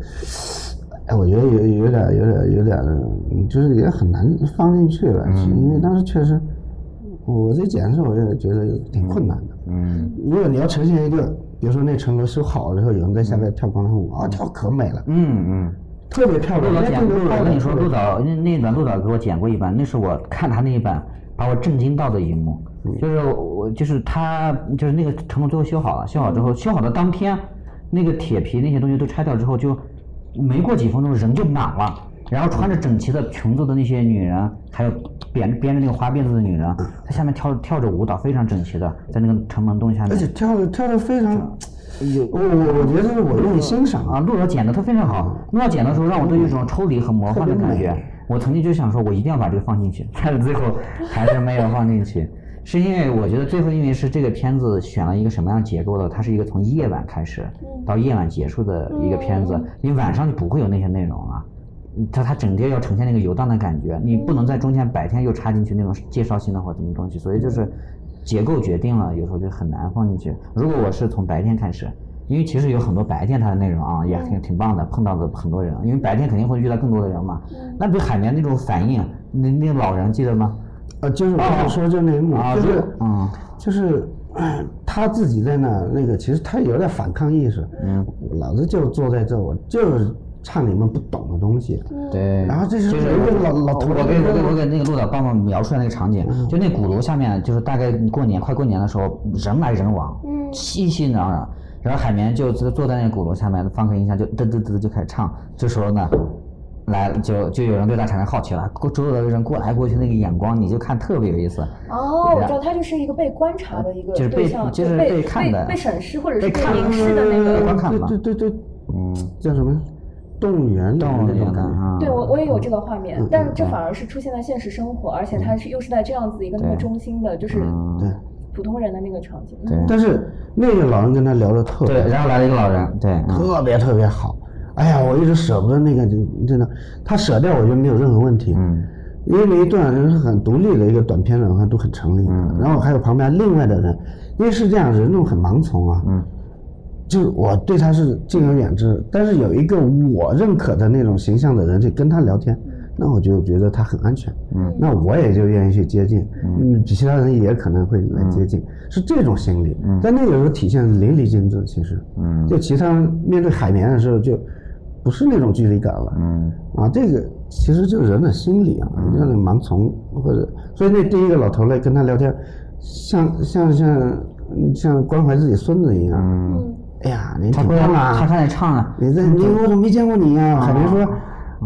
哎我觉得有有点有点有点就是也很难放进去了，因为当时确实我这剪的时候我也觉得挺困难的。嗯，如果你要呈现一个。比如说那城楼修好了之后，有人在下面跳广场舞啊，跳可美了。嗯嗯，特别漂亮。陆导剪，陆导跟你说，陆导那那一段陆导给我剪过一版，那是我看他那一版把我震惊到的一幕。就是我就是他就是那个城楼最后修好了，修好之后修好的当天，那个铁皮那些东西都拆掉之后，就没过几分钟人就满了。然后穿着整齐的裙子的那些女人，还有编编着那个花辫子的女人，她下面跳跳着舞蹈，非常整齐的，在那个城门洞下面。而且跳的跳的非常，有我我我觉得是我愿意欣赏啊，陆导剪的他非常好。陆导剪的时候让我都有一种抽离和魔幻的感觉。我曾经就想说，我一定要把这个放进去，但是最后还是没有放进去，是因为我觉得最后因为是这个片子选了一个什么样结构的，它是一个从夜晚开始到夜晚结束的一个片子，你晚上就不会有那些内容了。它它整天要呈现那个游荡的感觉，你不能在中间白天又插进去那种介绍性的或什么东西，所以就是结构决定了，有时候就很难放进去。如果我是从白天开始，因为其实有很多白天它的内容啊，也挺挺棒的，碰到的很多人，因为白天肯定会遇到更多的人嘛。那比海绵那种反应，那那个老人记得吗？呃，就是我说就那一幕，就是嗯，就是 他自己在那那个，其实他有点反抗意识，嗯，老子就坐在这，我就是。唱你们不懂的东西，对。然后这是就是老老头，我给我给我给那个陆导帮忙描述那个场景，就那鼓楼下面，就是大概过年快过年的时候，人来人往，熙熙攘攘。然后海绵就坐在那个鼓楼下面，放个音箱就嘚嘚嘚就开始唱。这时候呢，来就就有人对他产生好奇了，过周围的人过来过去那个眼光，你就看特别有意思。哦，我知道他就是一个被观察的一个对象，就是被看的、被审视或者是被凝视的那个观看嘛。对对对，嗯，叫什么？动物园的那种感觉，对我我也有这个画面，但这反而是出现在现实生活，而且它是又是在这样子一个那么中心的，就是对。普通人的那个场景。对，但是那个老人跟他聊的特别，对，然后来了一个老人，对，特别特别好。哎呀，我一直舍不得那个，真的，他舍掉我觉得没有任何问题，嗯，因为那一段是很独立的一个短片的话都很成立，嗯，然后还有旁边另外的人，因为是这样，人都很盲从啊，嗯。就是我对他是敬而远之，但是有一个我认可的那种形象的人去跟他聊天，那我就觉得他很安全，嗯，那我也就愿意去接近，嗯，其他人也可能会来接近，是这种心理，但那个时候体现淋漓尽致，其实，嗯，就其他面对海绵的时候就不是那种距离感了，嗯，啊，这个其实就是人的心理啊，让你盲从或者，所以那第一个老头来跟他聊天，像像像像关怀自己孙子一样，嗯。哎呀，您挺胖啊！他开始唱了。你这，你我怎么没见过你呀？海绵说：“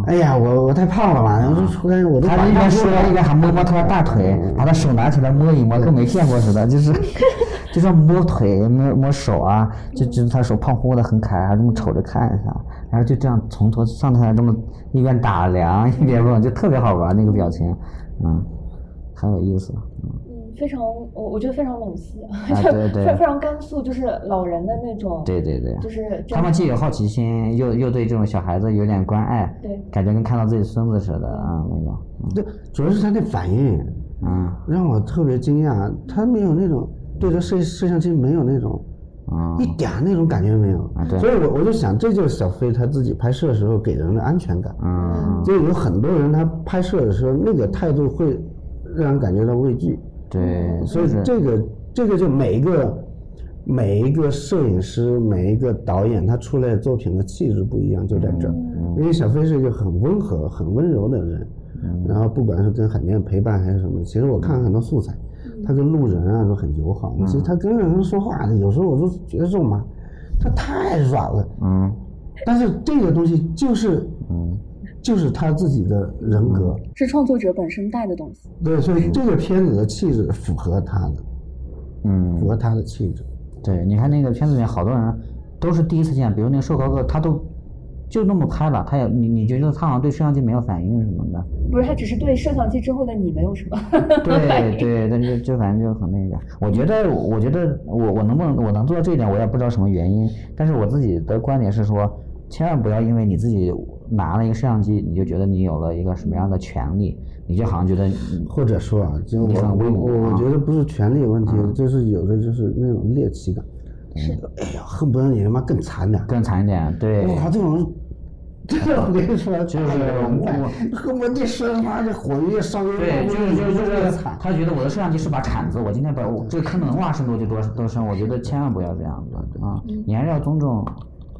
哎呀，我我太胖了嘛。”我说：“出来我都。”他一边说一边还摸摸他的大腿，把他手拿起来摸一摸，跟没见过似的，就是，就是摸腿、摸摸手啊，就就他手胖乎乎的很可爱，还这么瞅着看一下，然后就这样从头上台这么一边打量一边问，就特别好玩那个表情，嗯，很有意思，嗯。非常，我我觉得非常冷血，就非非常甘肃，就是老人的那种。对对对。就是他们既有好奇心，又又对这种小孩子有点关爱，对，感觉跟看到自己孙子似的啊那种。对，主要是他那反应，嗯，让我特别惊讶，他没有那种对着摄摄像机没有那种，啊，一点那种感觉没有。啊，对。所以我我就想，这就是小飞他自己拍摄的时候给人的安全感。嗯。就有很多人他拍摄的时候那个态度会让人感觉到畏惧。对，所以这个这个就每一个每一个摄影师，每一个导演，他出来作品的气质不一样，就在这儿。因为小飞是一个很温和、很温柔的人，然后不管是跟海绵陪伴还是什么，其实我看了很多素材，他跟路人啊都很友好。其实他跟人说话，有时候我都觉得肉麻，他太软了。嗯。但是这个东西就是，嗯，就是他自己的人格，是创作者本身带的东西。对，所以这个片子的气质符合他的，嗯，符合他的气质。对，你看那个片子里面好多人都是第一次见，比如那个瘦高个，他都就那么拍了，他也你你觉得他好像对摄像机没有反应什么的？不是，他只是对摄像机之后的你没有什么 对对，但是就反正就很那个。我觉得，我觉得我我能不能我能做到这一点，我也不知道什么原因。但是我自己的观点是说，千万不要因为你自己拿了一个摄像机，你就觉得你有了一个什么样的权利，你就好像觉得 或者说啊，就我我我我觉得不是权利问题，就是有的就是那种猎奇感。是的，哎呀，恨不得你他妈更惨点，更惨一点。对，我靠，这种。这我跟你说，就是我恨不得这生妈这火越烧越对，就是就是就是他觉得我的摄像机是把铲子，我今天把我这个坑能挖深多就多多深，我觉得千万不要这样子啊！你还是要尊重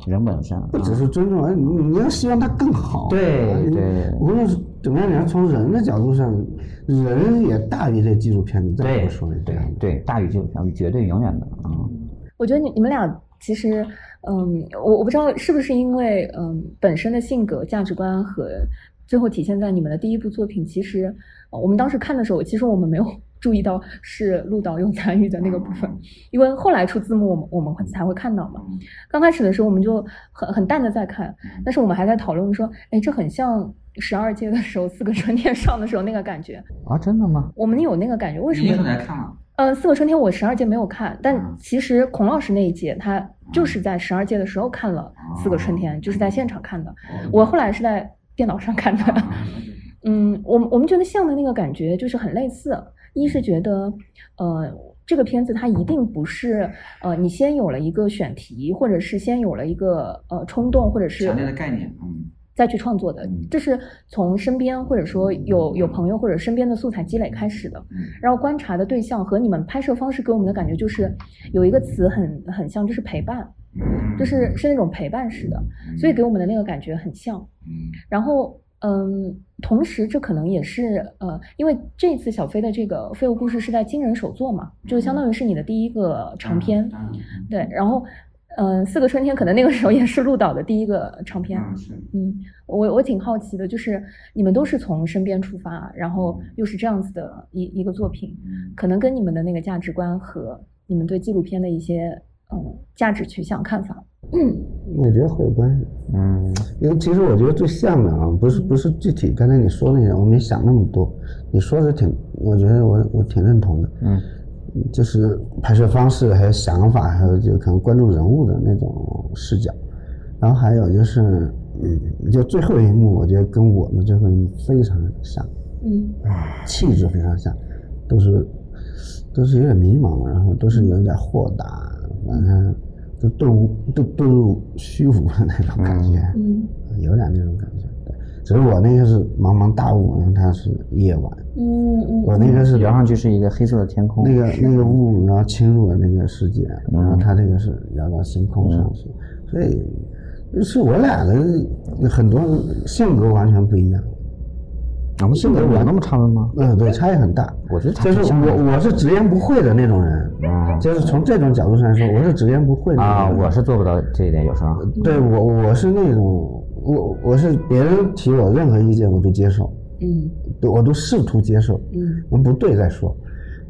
人本身。不只是尊重，你你要希望他更好。对对。无论是怎么样，你要从人的角度上，人也大于这纪录片。你再说一对对，大于纪录片，绝对永远的啊！我觉得你你们俩其实。嗯，我我不知道是不是因为嗯本身的性格价值观和最后体现在你们的第一部作品，其实我们当时看的时候，其实我们没有注意到是陆导用参与的那个部分，因为后来出字幕，我们我们会才会看到嘛。刚开始的时候，我们就很很淡的在看，但是我们还在讨论说，哎，这很像十二届的时候四个春天上的时候那个感觉啊，真的吗？我们有那个感觉，为什么？你来看了？呃，四个春天我十二届没有看，但其实孔老师那一届他就是在十二届的时候看了四个春天，就是在现场看的。我后来是在电脑上看的。嗯，我们我们觉得像的那个感觉就是很类似。一是觉得，呃，这个片子它一定不是，呃，你先有了一个选题，或者是先有了一个呃冲动，或者是强烈的概念，嗯。再去创作的，这是从身边或者说有有朋友或者身边的素材积累开始的，然后观察的对象和你们拍摄方式给我们的感觉就是有一个词很很像，就是陪伴，就是是那种陪伴式的，所以给我们的那个感觉很像。然后嗯，同时这可能也是呃，因为这次小飞的这个废物故事是在惊人首作嘛，就相当于是你的第一个长篇，对，然后。嗯，四个春天可能那个时候也是鹿岛的第一个长篇。嗯，我我挺好奇的，就是你们都是从身边出发，然后又是这样子的一一个作品，可能跟你们的那个价值观和你们对纪录片的一些嗯价值取向看法，我觉得会有关系。嗯，因为其实我觉得最像的啊，不是不是具体刚才你说那些，我没想那么多。你说的挺，我觉得我我挺认同的。嗯。就是拍摄方式，还有想法，还有就可能关注人物的那种视角，然后还有就是，嗯，就最后一幕，我觉得跟我们最后一幕非常像，嗯，气质非常像，都是都是有点迷茫，然后都是有点豁达，反正就遁入遁遁入虚无的那种感觉，嗯，有点那种感觉。对只是我那个是茫茫大雾，因为它是夜晚。嗯嗯。我那个是摇上去是一个黑色的天空。那个那个雾，然后侵入了那个世界，然后它这个是摇到星空上去，所以是我俩的很多性格完全不一样。我们性格有那么差的吗？嗯，对，差异很大。我觉得就是我我是直言不讳的那种人，啊，就是从这种角度上来说，我是直言不讳的。啊，我是做不到这一点，有时候。对我我是那种。我我是别人提我任何意见我都接受，嗯，对我都试图接受，嗯，不对再说。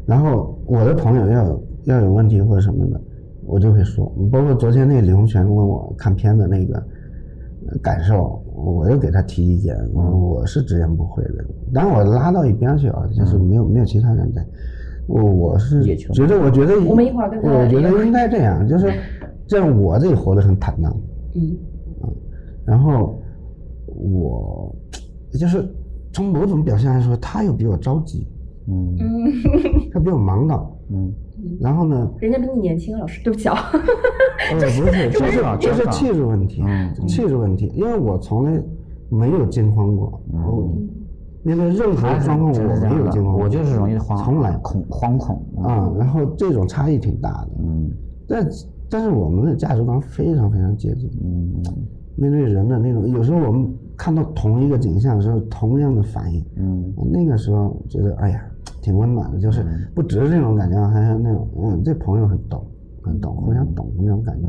然后我的朋友要有要有问题或者什么的，我就会说。包括昨天那个李洪泉问我看片的那个感受，我又给他提意见。我是直言不讳的，当然我拉到一边去啊，就是没有没有其他人在。我我是觉得我觉得我们一会儿跟我觉得应该这样，就是这样我这里活得很坦荡，嗯。然后我就是从某种表现来说，他又比我着急，嗯，他比我忙到，嗯，然后呢？人家比你年轻，老师，对不起啊，不是，就是就是气质问题，气质问题，因为我从来没有惊慌过，嗯，面对任何状况我没有惊慌，我就是容易慌，从来。恐惶恐啊，然后这种差异挺大的，嗯，但但是我们的价值观非常非常接近，嗯。面对人的那种，有时候我们看到同一个景象的时候，同样的反应，嗯，那个时候觉得哎呀，挺温暖的，就是不只是这种感觉，还有那种，嗯，这朋友很懂，很懂，互相懂那种感觉，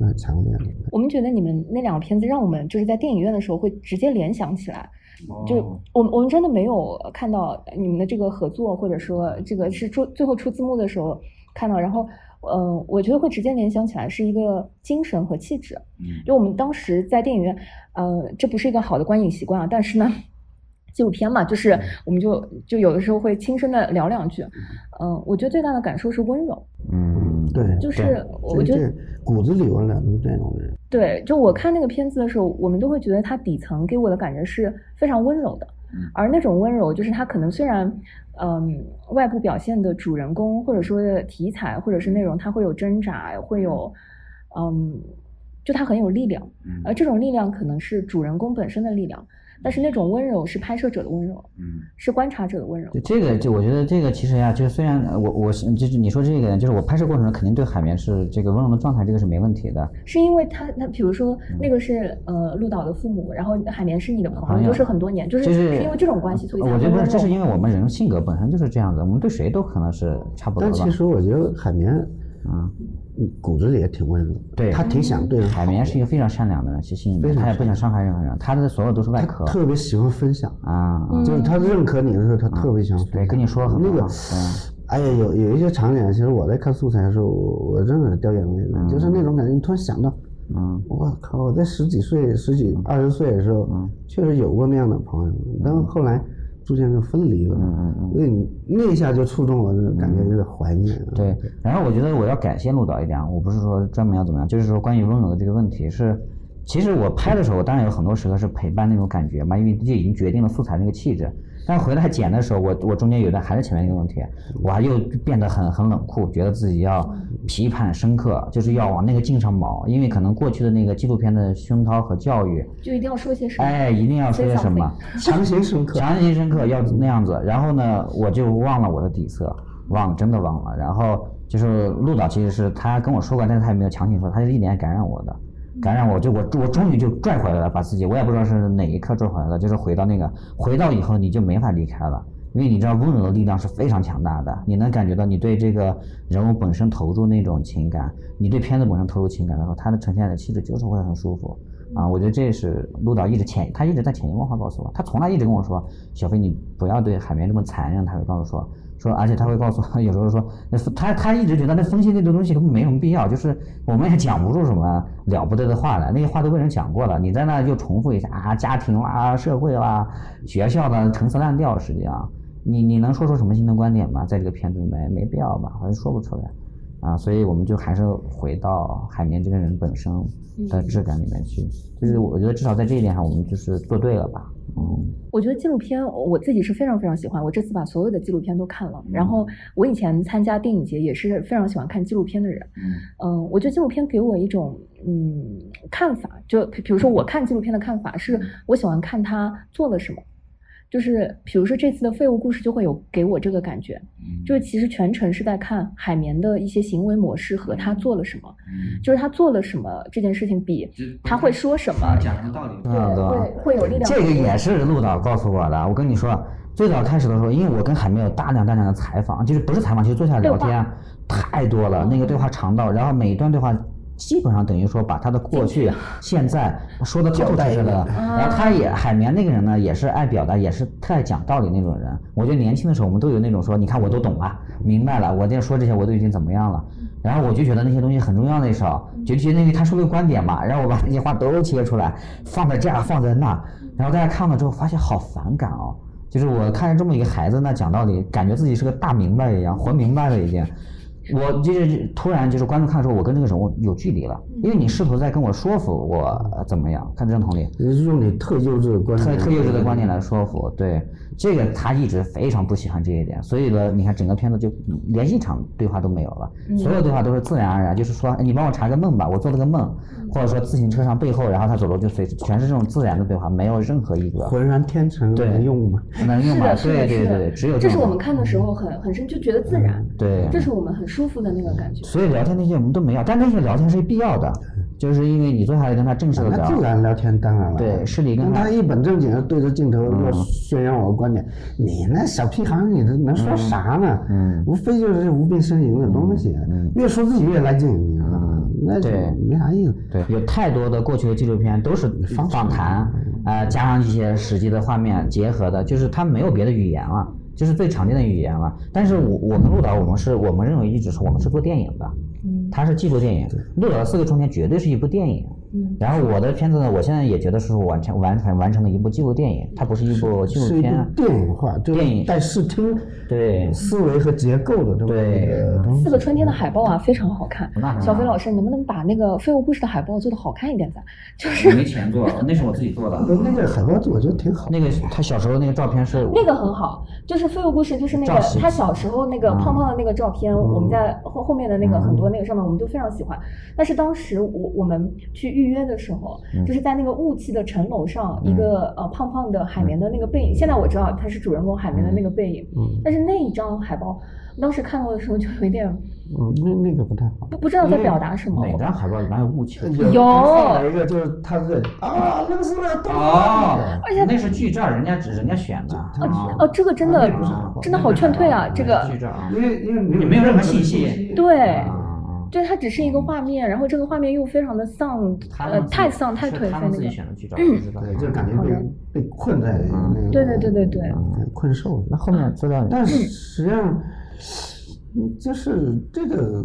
就很强烈的。我们觉得你们那两个片子让我们就是在电影院的时候会直接联想起来，就我们我们真的没有看到你们的这个合作，或者说这个是出最后出字幕的时候看到，然后。嗯，我觉得会直接联想起来是一个精神和气质。嗯，就我们当时在电影院，呃，这不是一个好的观影习惯啊。但是呢，纪录片嘛，就是我们就就有的时候会轻声的聊两句。嗯，我觉得最大的感受是温柔。嗯，对，就是我觉得骨子里我俩都是这种人。对，就我看那个片子的时候，我们都会觉得它底层给我的感觉是非常温柔的。而那种温柔，就是他可能虽然，嗯，外部表现的主人公或者说的题材或者是内容，他会有挣扎，会有，嗯，就他很有力量，而这种力量可能是主人公本身的力量。但是那种温柔是拍摄者的温柔，嗯，是观察者的温柔。就这个，就我觉得这个其实呀，就是虽然我我是就是你说这个，就是我拍摄过程中肯定对海绵是这个温柔的状态，这个是没问题的。是因为他他比如说那个是呃陆导的父母，然后海绵是你的朋友，都是很多年，就是是因为这种关系，所以我觉得不是，这是因为我们人性格本身就是这样子，我们对谁都可能是差不多。但其实我觉得海绵，嗯。骨子里也挺温柔，对。他挺想对人。海绵是一个非常善良的人，其实他也不想伤害任何人，他的所有都是外壳。特别喜欢分享。啊，就是他认可你的时候，他特别想对跟你说那个。哎呀，有有一些场景，其实我在看素材的时候，我真的掉眼泪了，就是那种感觉。你突然想到，嗯，我靠，我在十几岁、十几二十岁的时候，确实有过那样的朋友，但是后来。逐渐就分离了，嗯嗯嗯，那那一下就触动我，感觉有点怀念。对，然后我觉得我要感谢陆导一点，我不是说专门要怎么样，就是说关于温柔的这个问题是，其实我拍的时候，当然有很多时刻是陪伴那种感觉嘛，因为这已经决定了素材那个气质。但回来剪的时候，我我中间有段还是前面那个问题，我还又变得很很冷酷，觉得自己要批判深刻，就是要往那个劲上卯，因为可能过去的那个纪录片的熏陶和教育，就一定要说些什么？哎，一定要说些什么？强行深刻，强行深刻要那样子。然后呢，我就忘了我的底色，忘了，真的忘了。然后就是陆导，其实是他跟我说过，但是他也没有强行说，他是一点感染我的。感染我，就我我终于就拽回来了，把自己，我也不知道是哪一刻拽回来了，就是回到那个，回到以后你就没法离开了，因为你知道温柔的力量是非常强大的，你能感觉到你对这个人物本身投入那种情感，你对片子本身投入情感的话，它的呈现的气质就是会很舒服啊，我觉得这是陆导一直潜，他一直在潜移默化告诉我，他从来一直跟我说，小飞你不要对海绵这么残忍，他会告诉说。说，而且他会告诉我，有时候说，他他一直觉得那分析那种东西都没什么必要，就是我们也讲不出什么了不得的话来，那些话都被人讲过了，你在那就重复一下啊，家庭啦、社会啦、学校的陈词滥调，实际上，你你能说出什么新的观点吗？在这个片子里面没必要吧，好像说不出来。啊，所以我们就还是回到海绵这个人本身的质感里面去，就是我觉得至少在这一点上，我们就是做对了吧。嗯，我觉得纪录片我自己是非常非常喜欢，我这次把所有的纪录片都看了。然后我以前参加电影节也是非常喜欢看纪录片的人。嗯，我觉得纪录片给我一种嗯看法，就比如说我看纪录片的看法是，我喜欢看他做了什么。就是比如说这次的废物故事就会有给我这个感觉，就是其实全程是在看海绵的一些行为模式和他做了什么，就是他做了什么这件事情比他会说什么讲个道理，对，会会有力量。这个也是陆导告诉我的。我跟你说，最早开始的时候，因为我跟海绵有大量大量的采访，就是不是采访，就是坐下来聊天，太多了，那个对话长到，然后每一段对话。基本上等于说把他的过去、现在说的透透彻彻的，然后他也海绵那个人呢，也是爱表达，也是特爱讲道理那种人。我觉得年轻的时候我们都有那种说，你看我都懂了，明白了，我这说这些我都已经怎么样了。然后我就觉得那些东西很重要那时候，就觉得因为他说的观点嘛，然后我把那些话都切出来，放在这儿，放在那，然后大家看了之后发现好反感哦。就是我看着这么一个孩子那讲道理，感觉自己是个大明白一样，活明白了已经。我就是突然就是观众看的时候，我跟这个人物有距离了，因为你试图在跟我说服我怎么样？看认同理，你是用你特幼稚的观特特幼稚的观点来说服，对。这个他一直非常不喜欢这一点，所以呢，你看整个片子就连一场对话都没有了，所有对话都是自然而然，就是说你帮我查个梦吧，我做了个梦，或者说自行车上背后，然后他走路就随，全是这种自然的对话，没有任何一个浑然天成能用吗？能用吗？对对对，只有这是我们看的时候很很深，就觉得自然，对，这是我们很舒服的那个感觉。所以聊天那些我们都没有，但那些聊天是必要的。就是因为你坐下来跟他正式的聊，自然聊天当然了。对，是你跟他一本正经的对着镜头要宣扬我的观点。你那小屁孩，你这能说啥呢？嗯，无非就是无病呻吟的东西，越说自己越来劲，你知道吗？那对，没啥意思。对，有太多的过去的纪录片都是访访谈，呃，加上一些实际的画面结合的，就是它没有别的语言了，就是最常见的语言了。但是我我们鹿岛，我们是我们认为一直是我们是做电影的，嗯，它是纪录电影，鹿岛的四个春天绝对是一部电影。嗯然后我的片子呢，我现在也觉得是完成完成完成了一部纪录电影，它不是一部纪录片，电影化，电影带视听对思维和结构的这么一个。四个春天的海报啊，非常好看。小飞老师，能不能把那个废物故事的海报做的好看一点？咱就是没钱做，那是我自己做的。那个海报我觉得挺好。那个他小时候那个照片是那个很好，就是废物故事，就是那个他小时候那个胖胖的那个照片，我们在后后面的那个很多那个上面，我们都非常喜欢。但是当时我我们去预约的时候。就是在那个雾气的城楼上，一个呃胖胖的海绵的那个背影。现在我知道他是主人公海绵的那个背影，但是那一张海报，当时看到的时候就有一点，嗯，那那个不太好，不不知道在表达什么。哪张海报里面有雾气？有，一个就是他是啊，那个是哦，而且那是剧照，人家人家选的。哦，这个真的真的好劝退啊，这个剧照，因为因为你没有任何信息。对。就是它只是一个画面，然后这个画面又非常的丧，呃，太丧太颓废那个。对，就感觉被被困在那个。对对对对对。困兽。那后面资料。但是实际上，就是这个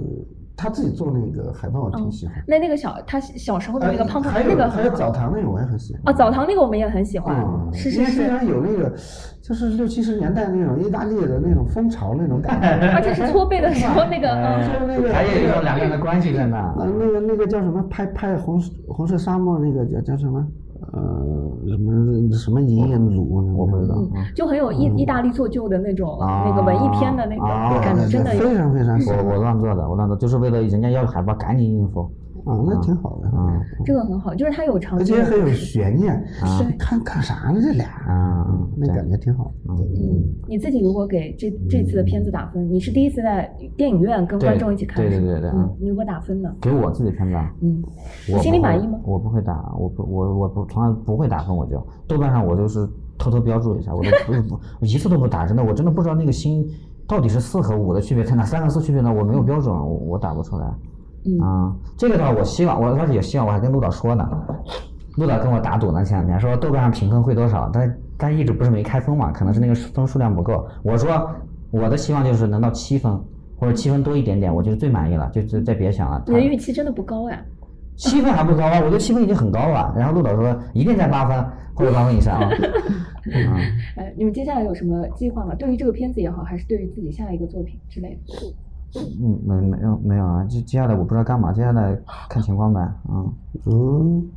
他自己做那个海报，我挺喜欢。那那个小他小时候的那个胖胖那个还有澡堂那个我也很喜欢。哦，澡堂那个我们也很喜欢。是是是。非常有那个。就是六七十年代那种意大利的那种风潮那种感觉，而且是搓背的时候那个，就那个，还有一种两个人的关系在那。啊，那个那个叫什么？拍拍红红色沙漠那个叫叫什么？呃，什么什么银银组？我不知道。就很有意意大利做旧的那种那个文艺片的那个感觉，真的非常非常。我我乱做的，我乱做，就是为了人家要海报，赶紧应付。啊，那挺好的啊，这个很好，就是它有长，而且很有悬念啊。看看啥呢？这俩啊，那感觉挺好。嗯，你自己如果给这这次的片子打分，你是第一次在电影院跟观众一起看，对对对对，嗯，你如果打分呢？给我自己片子，嗯，你心里满意吗？我不会打，我不，我我不从来不会打分，我就豆瓣上我就是偷偷标注一下，我都不不一次都不打，真的，我真的不知道那个星到底是四和五的区别在哪，三和四区别呢？我没有标准，我我打不出来。啊，这个的话，我希望，我当时也希望，我还跟陆导说呢，陆导跟我打赌呢，前两天说豆瓣上评分会多少，但但一直不是没开封嘛，可能是那个分数量不够。我说我的希望就是能到七分，或者七分多一点点，我就是最满意了，就再再别想了。你的预期真的不高哎？七分还不高啊？我觉得七分已经很高了。然后陆导说一定在八分或者八分以上。嗯，哎，你们接下来有什么计划吗？对于这个片子也好，还是对于自己下一个作品之类的？嗯，没没有没有啊，接接下来我不知道干嘛，接下来看情况呗，嗯嗯，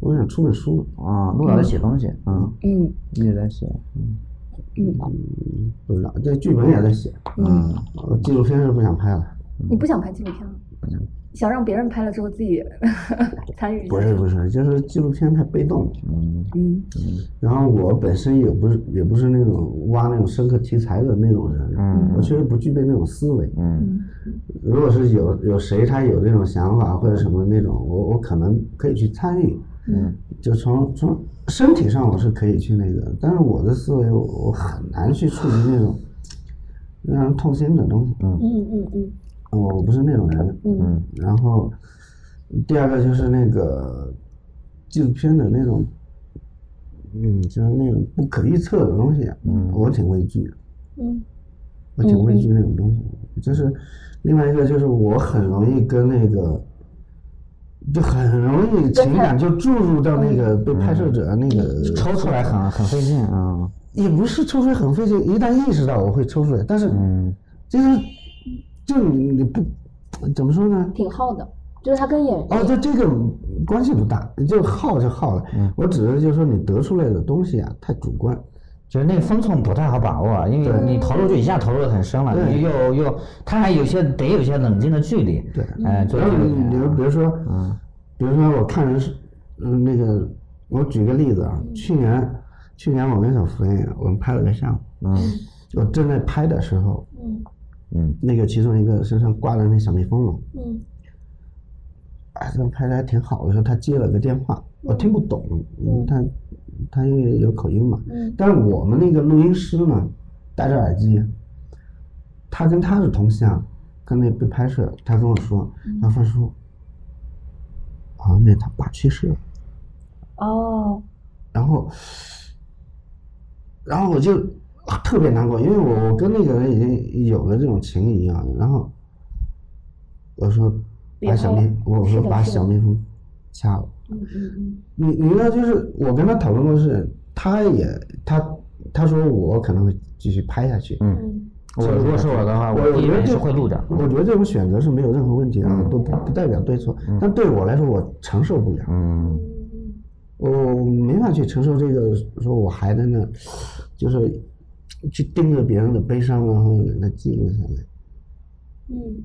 我想出本书啊，陆老在写东西，嗯嗯，一直在写，嗯嗯，不知道，这剧本也在写，嗯，纪录片是不想拍了，你不想拍纪录片了？不想。想让别人拍了之后自己 参与？不是不是，就是纪录片太被动。嗯嗯。然后我本身也不是也不是那种挖那种深刻题材的那种人。嗯。我确实不具备那种思维。嗯。如果是有有谁他有这种想法或者什么那种，我我可能可以去参与。嗯。就从从身体上我是可以去那个，但是我的思维我很难去触及那种让人痛心的东西。嗯嗯嗯嗯。我不是那种人，嗯，然后第二个就是那个纪录片的那种，嗯，就是那种不可预测的东西，嗯，我挺畏惧的，嗯，我挺畏惧那种东西，就是另外一个就是我很容易跟那个，就很容易情感就注入到那个被拍摄者那个抽出来很很费劲啊，也不是抽出来很费劲，一旦意识到我会抽出来，但是嗯，就是。就你你不怎么说呢？挺耗的，就是他跟演员哦，这这个关系不大，就耗就耗了。嗯，我只是就是说你得出来的东西啊，太主观，就是那个分寸不太好把握，因为你投入就一下投入的很深了，你又又他还有些得有些冷静的距离。对，哎，然后比如比如说，嗯，比如说我看人是，嗯，那个我举个例子啊，去年去年我跟小飞我们拍了个项目，嗯，我正在拍的时候，嗯。嗯，那个其中一个身上挂的那小蜜蜂嘛，嗯，哎，这拍的还挺好的时候，他接了个电话，我听不懂，嗯，他他因为有口音嘛，嗯，但是我们那个录音师呢，戴着耳机，他跟他是同乡，跟那被拍摄，他跟我说，他范叔，啊，那他爸去世了，哦，然后，然后我就特别难过，因为我我跟那个人已经有了这种情谊啊，然后我说把小蜜，我说把小蜜蜂掐了。嗯嗯嗯。你你呢？就是我跟他讨论过是，他也他他说我可能会继续拍下去。嗯。我如果是我的话，我第一是会录的。我觉得这种选择是没有任何问题的，都不不代表对错。但对我来说，我承受不了。嗯。我没法去承受这个，说我还在那，就是去盯着别人的悲伤，然后给它记录下来。嗯。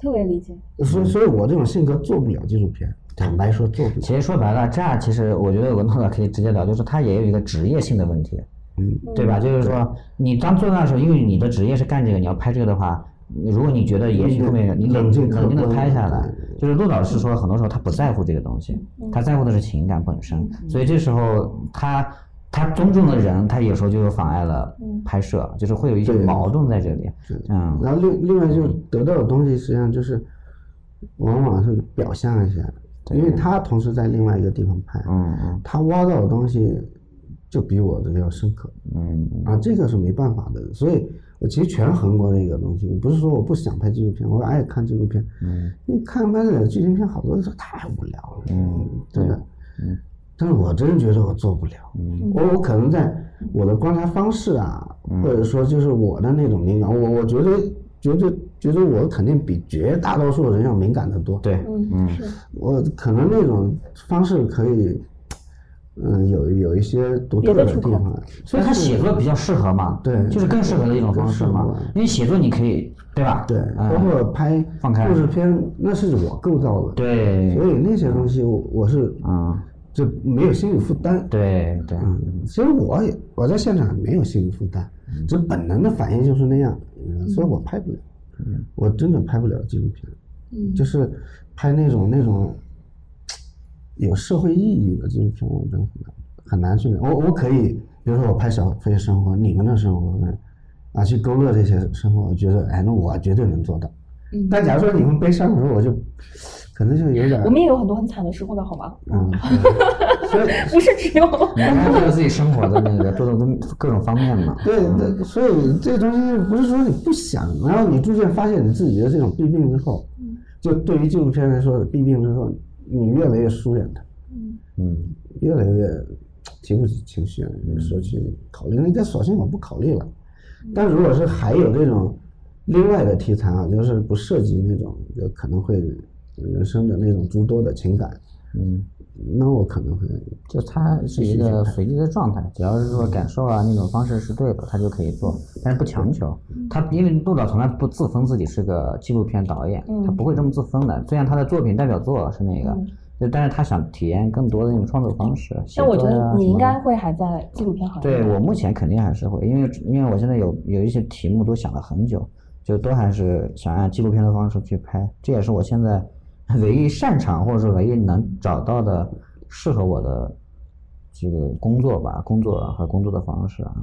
特别理解。所以，所以我这种性格做不了纪录片。坦白说，做不了。其实说白了，这样其实我觉得有个弄法可以直接聊，就是他也有一个职业性的问题，嗯，对吧？就是说，你当做那时候，因为你的职业是干这个，你要拍这个的话，如果你觉得也许后面你冷静冷静的拍下来，就是陆老师说，很多时候他不在乎这个东西，他在乎的是情感本身，所以这时候他他尊重的人，他有时候就妨碍了拍摄，就是会有一些矛盾在这里，嗯。然后另另外就得到的东西，实际上就是往往是表象一下。因为他同时在另外一个地方拍，嗯嗯，他挖到的东西就比我这个要深刻，嗯啊，这个是没办法的，所以我其实权衡过这个东西，不是说我不想拍纪录片，我爱看纪录片，嗯，因为看拍的剧情片好多的时候太无聊了，嗯，真的，嗯，但是我真觉得我做不了，嗯，我我可能在我的观察方式啊，或者说就是我的那种敏感，我我觉得。觉得觉得我肯定比绝大多数人要敏感的多。对，嗯，我可能那种方式可以，嗯，有有一些独特的地方。所以他写作比较适合嘛，对，就是更适合的一种方式嘛。因为写作你可以，对吧？对，包括拍放开故事片，那是我构造的。对。所以那些东西我是啊，就没有心理负担。对对。嗯，其实我也我在现场没有心理负担，就本能的反应就是那样。所以我拍不了，我真的拍不了纪录片，嗯，就是拍那种那种 有社会意义的纪录片，我真很难很难去。我我可以，比如说我拍小飞生活，你们的生活，啊，去勾勒这些生活，我觉得，哎，那我绝对能做到。嗯，但假如说你们悲伤的时候，我就可能就有点。我们也有很多很惨的时候的好吗？嗯，所以不是只有。你看，做自己生活的那个多种各种方面嘛。对对，所以这东西不是说你不想，然后你逐渐发现你自己的这种弊病之后，就对于纪录片来说的，弊病之后，你越来越疏远它。嗯嗯，越来越提不起情绪，说去考虑，那就索性我不考虑了。但如果是还有这种另外的题材啊，就是不涉及那种就可能会人生的那种诸多的情感，嗯，那我可能会就他是一个随机的状态，只要是说感受啊那种方式是对的，他就可以做，但是不强求。他因为杜导从来不自封自己是个纪录片导演，他不会这么自封的。虽然他的作品代表作是那个。就但是他想体验更多的那种创作方式，但我觉得你应该会还在纪录片行业。对我目前肯定还是会，因为因为我现在有有一些题目都想了很久，就都还是想按纪录片的方式去拍，这也是我现在唯一擅长或者说唯一能找到的适合我的这个工作吧，工作和工作的方式啊。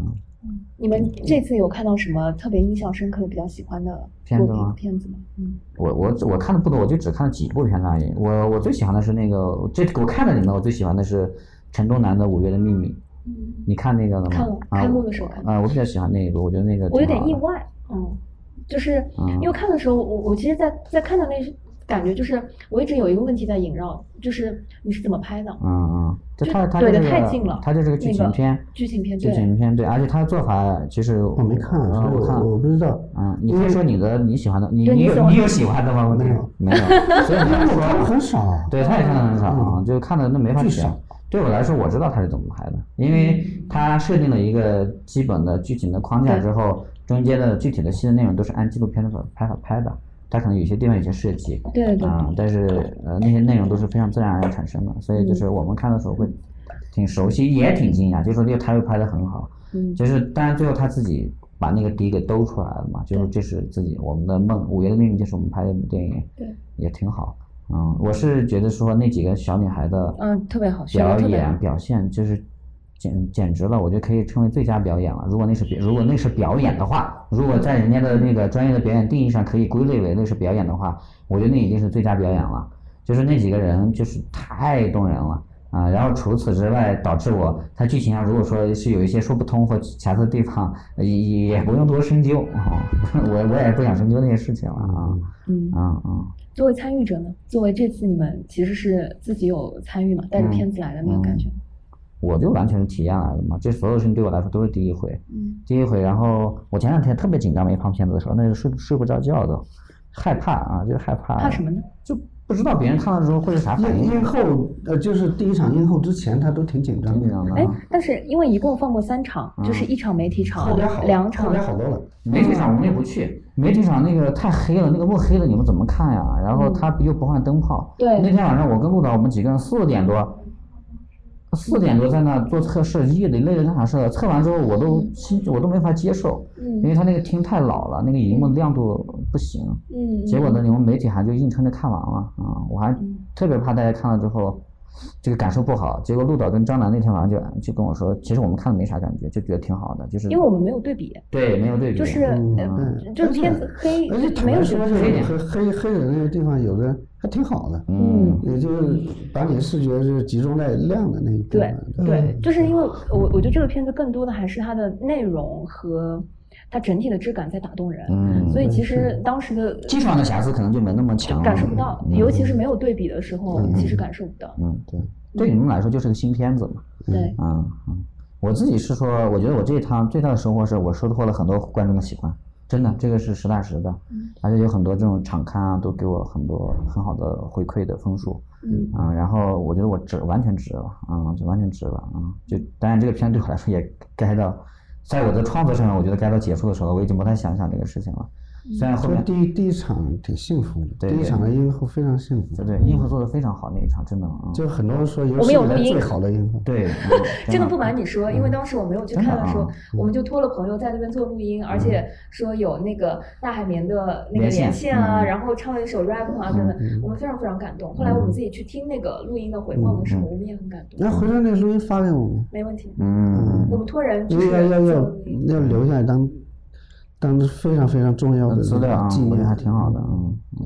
嗯，你们这次有看到什么特别印象深刻的、比较喜欢的片子吗？片子吗？嗯，我我我看的不多，我就只看了几部片子而已。我我最喜欢的是那个，这我看的里面我最喜欢的是陈东南的《五月的秘密》。嗯，你看那个了吗？看了，开幕的时候看。啊，我比较喜欢那一部，我觉得那个。我有点意外，嗯，就是因为看的时候，我我其实，在在看的那感觉就是，我一直有一个问题在萦绕，就是你是怎么拍的？嗯嗯，就他他对的太近了，他就是个剧情片，剧情片，剧情片对，而且他的做法其实我没看，我看我不知道。嗯，你可以说你的你喜欢的，你你有你有喜欢的吗？没有没有，所以你 说很少，对，他也看的很少啊，就看的那没法讲。对我来说，我知道他是怎么拍的，因为他设定了一个基本的剧情的框架之后，中间的具体的戏的内容都是按纪录片的拍法拍的。它可能有些地方有些设计，对对啊，但是呃那些内容都是非常自然而然产生的，所以就是我们看的时候会挺熟悉，也挺惊讶，就是说这个他又拍的很好，嗯，就是当然最后他自己把那个底给兜出来了嘛，就是这是自己我们的梦，《午夜的秘密》就是我们拍的部电影，对，也挺好，嗯，我是觉得说那几个小女孩的嗯特别好，表演表现就是简简直了，我觉得可以称为最佳表演了。如果那是表，如果那是表演的话，如果在人家的那个专业的表演定义上可以归类为那是表演的话，我觉得那已经是最佳表演了。就是那几个人就是太动人了啊！然后除此之外，导致我他剧情上如果说是有一些说不通或瑕疵的地方，也也不用多深究啊。我我也不想深究那些事情了啊。嗯嗯嗯。作为参与者呢？作为这次你们其实是自己有参与嘛？带着片子来的那个感觉。我就完全是体验来的嘛，这所有事情对我来说都是第一回。嗯。第一回，然后我前两天特别紧张，没放片子的时候，那是睡睡不着觉的，害怕啊，就是害怕。怕什么呢？就。不知道别人看到之后会是啥反应。映后，呃，就是第一场映后之前，他都挺紧张的。哎，但是因为一共放过三场，就是一场媒体场，两场。后边好多了。媒体场我们也不去，媒体场那个太黑了，那个幕黑了，你们怎么看呀？然后他又不换灯泡。对。那天晚上我跟陆导，我们几个人四点多。四点多在那做测试，夜里累得跟啥似的。测完之后，我都心我都没法接受，因为他那个厅太老了，那个荧幕亮度不行。嗯。结果呢，你们媒体还就硬撑着看完了啊！我还特别怕大家看了之后。这个感受不好，结果陆导跟张楠那天晚上就就跟我说，其实我们看了没啥感觉，就觉得挺好的，就是因为我们没有对比，对，没有对比，就是就是片子黑，没有说黑黑黑的那个地方有的还挺好的，嗯，也就是把你的视觉是集中在亮的那一部分，对对，就是因为我我觉得这个片子更多的还是它的内容和。它整体的质感在打动人，嗯，所以其实当时的技术上的瑕疵可能就没那么强，感受不到，尤其是没有对比的时候，其实感受不到。嗯，对，对你们来说就是个新片子嘛。对，嗯嗯，我自己是说，我觉得我这一趟最大的收获是我收获了很多观众的喜欢，真的，这个是实打实的，而且有很多这种场刊啊，都给我很多很好的回馈的分数，嗯啊，然后我觉得我值，完全值了，啊，就完全值了，啊，就当然这个片对我来说也 该到。在我的创作上，我觉得该到结束的时候，我已经不太想想这个事情了。虽然后面第一第一场挺幸福的，第一场的映后非常幸福。对对，映后做的非常好，那一场真的啊。就很多人说，我们有录音最好的映后。对，真的不瞒你说，因为当时我没有去看的时候，我们就托了朋友在那边做录音，而且说有那个大海绵的那个连线啊，然后唱了一首 rap 啊等等，我们非常非常感动。后来我们自己去听那个录音的回放的时候，我们也很感动。那回头那个录音发给我们。没问题。嗯。我们托人。应该要要要留下来当。当非常非常重要的资料啊，我觉得还挺好的，嗯嗯。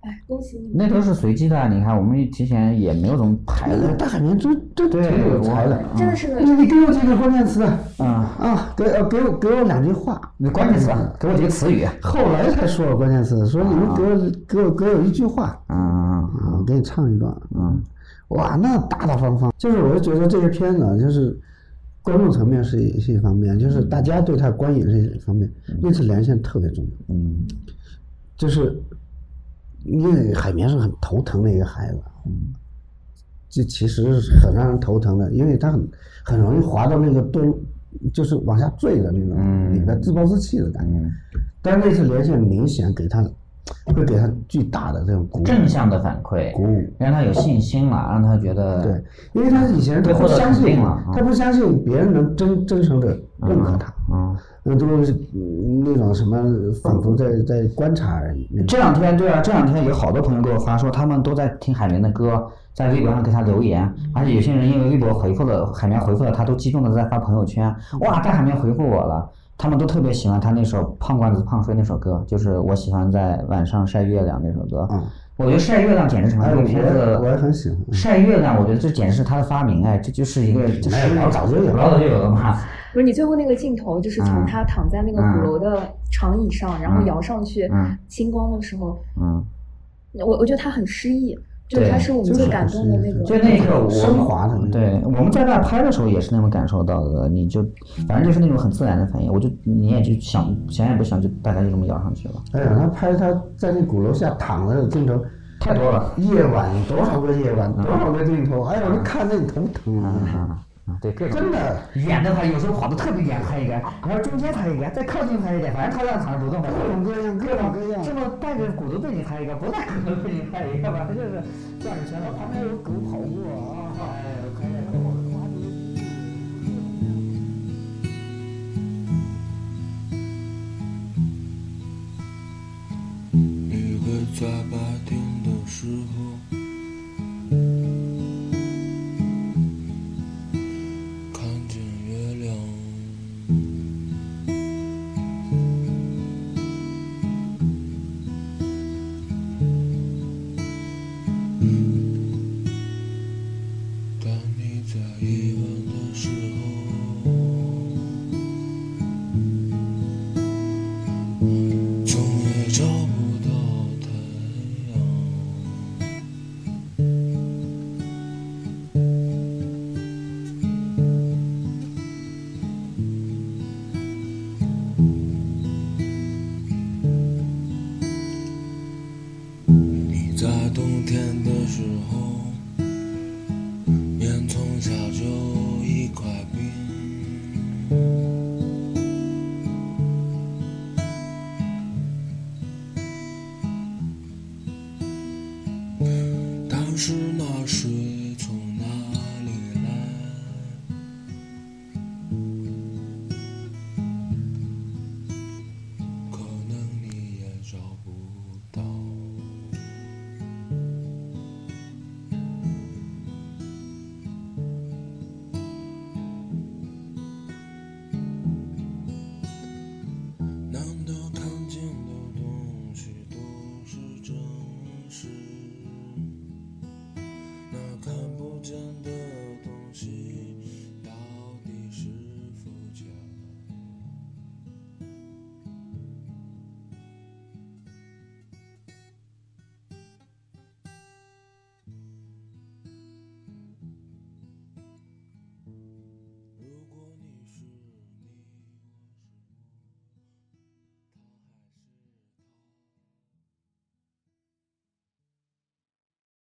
哎，恭喜你！那都是随机的，你看我们提前也没有怎么排的。大海绵真真挺有才的，真的是。你给我几个关键词啊啊！给呃给我给我两句话，那关键词，给我几个词语。后来才说了关键词，说你们给我给我给我一句话，嗯嗯嗯，我给你唱一段，嗯，哇，那大大方方，就是我就觉得这些片子就是。观众层面是一是一方面，就是大家对他观影是一方面，那次连线特别重要。嗯，就是因为海绵是很头疼的一个孩子，嗯，这其实是很让人头疼的，因为他很很容易滑到那个堕，就是往下坠的那种，里边自暴自弃的感觉。但是那次连线明显给他。会给他巨大的这种鼓舞正向的反馈，鼓舞，让他有信心了，让他觉得对，因为他以前他不相信了，他不相信别人能真真诚的认可他，嗯，那都是那种什么，仿佛在在观察而已。这两天对啊，这两天有好多朋友给我发说，他们都在听海绵的歌，在微博上给他留言，而且有些人因为微博回复了海绵回复了他，都激动的在发朋友圈，哇，大海绵回复我了。他们都特别喜欢他那首《胖罐子胖睡》那首歌，就是我喜欢在晚上晒月亮那首歌。嗯，我觉得晒月亮简直成了这个片子。我也很喜欢。晒月亮，我觉得这简直是他的发明哎，这就是一个，这是老早就有，老早就有了嘛。不是你最后那个镜头，就是从他躺在那个鼓楼的长椅上，然后摇上去星光的时候，嗯，我我觉得他很诗意。就他是我们最感动的那个，就那个升华的。对，我们在那拍的时候也是那么感受到的。你就反正就是那种很自然的反应，我就你也就想想也不想，就大家就这么摇上去了。哎呀，他拍他在那鼓楼下躺着的镜头太多了，夜晚多少个夜晚，多少个镜头，哎呀，我看那你头疼啊！啊，对，真的远的话，有时候跑的特别远拍一个，然后中间拍一个，再靠近拍一个，反正他让躺着不动，各种各样，各种各样，这么带着骨头背景拍一个，不带骨头背景拍一个吧，就是转着圈，然后旁边有狗跑过啊，哎，可以，然后夸你。你会在白天的时候，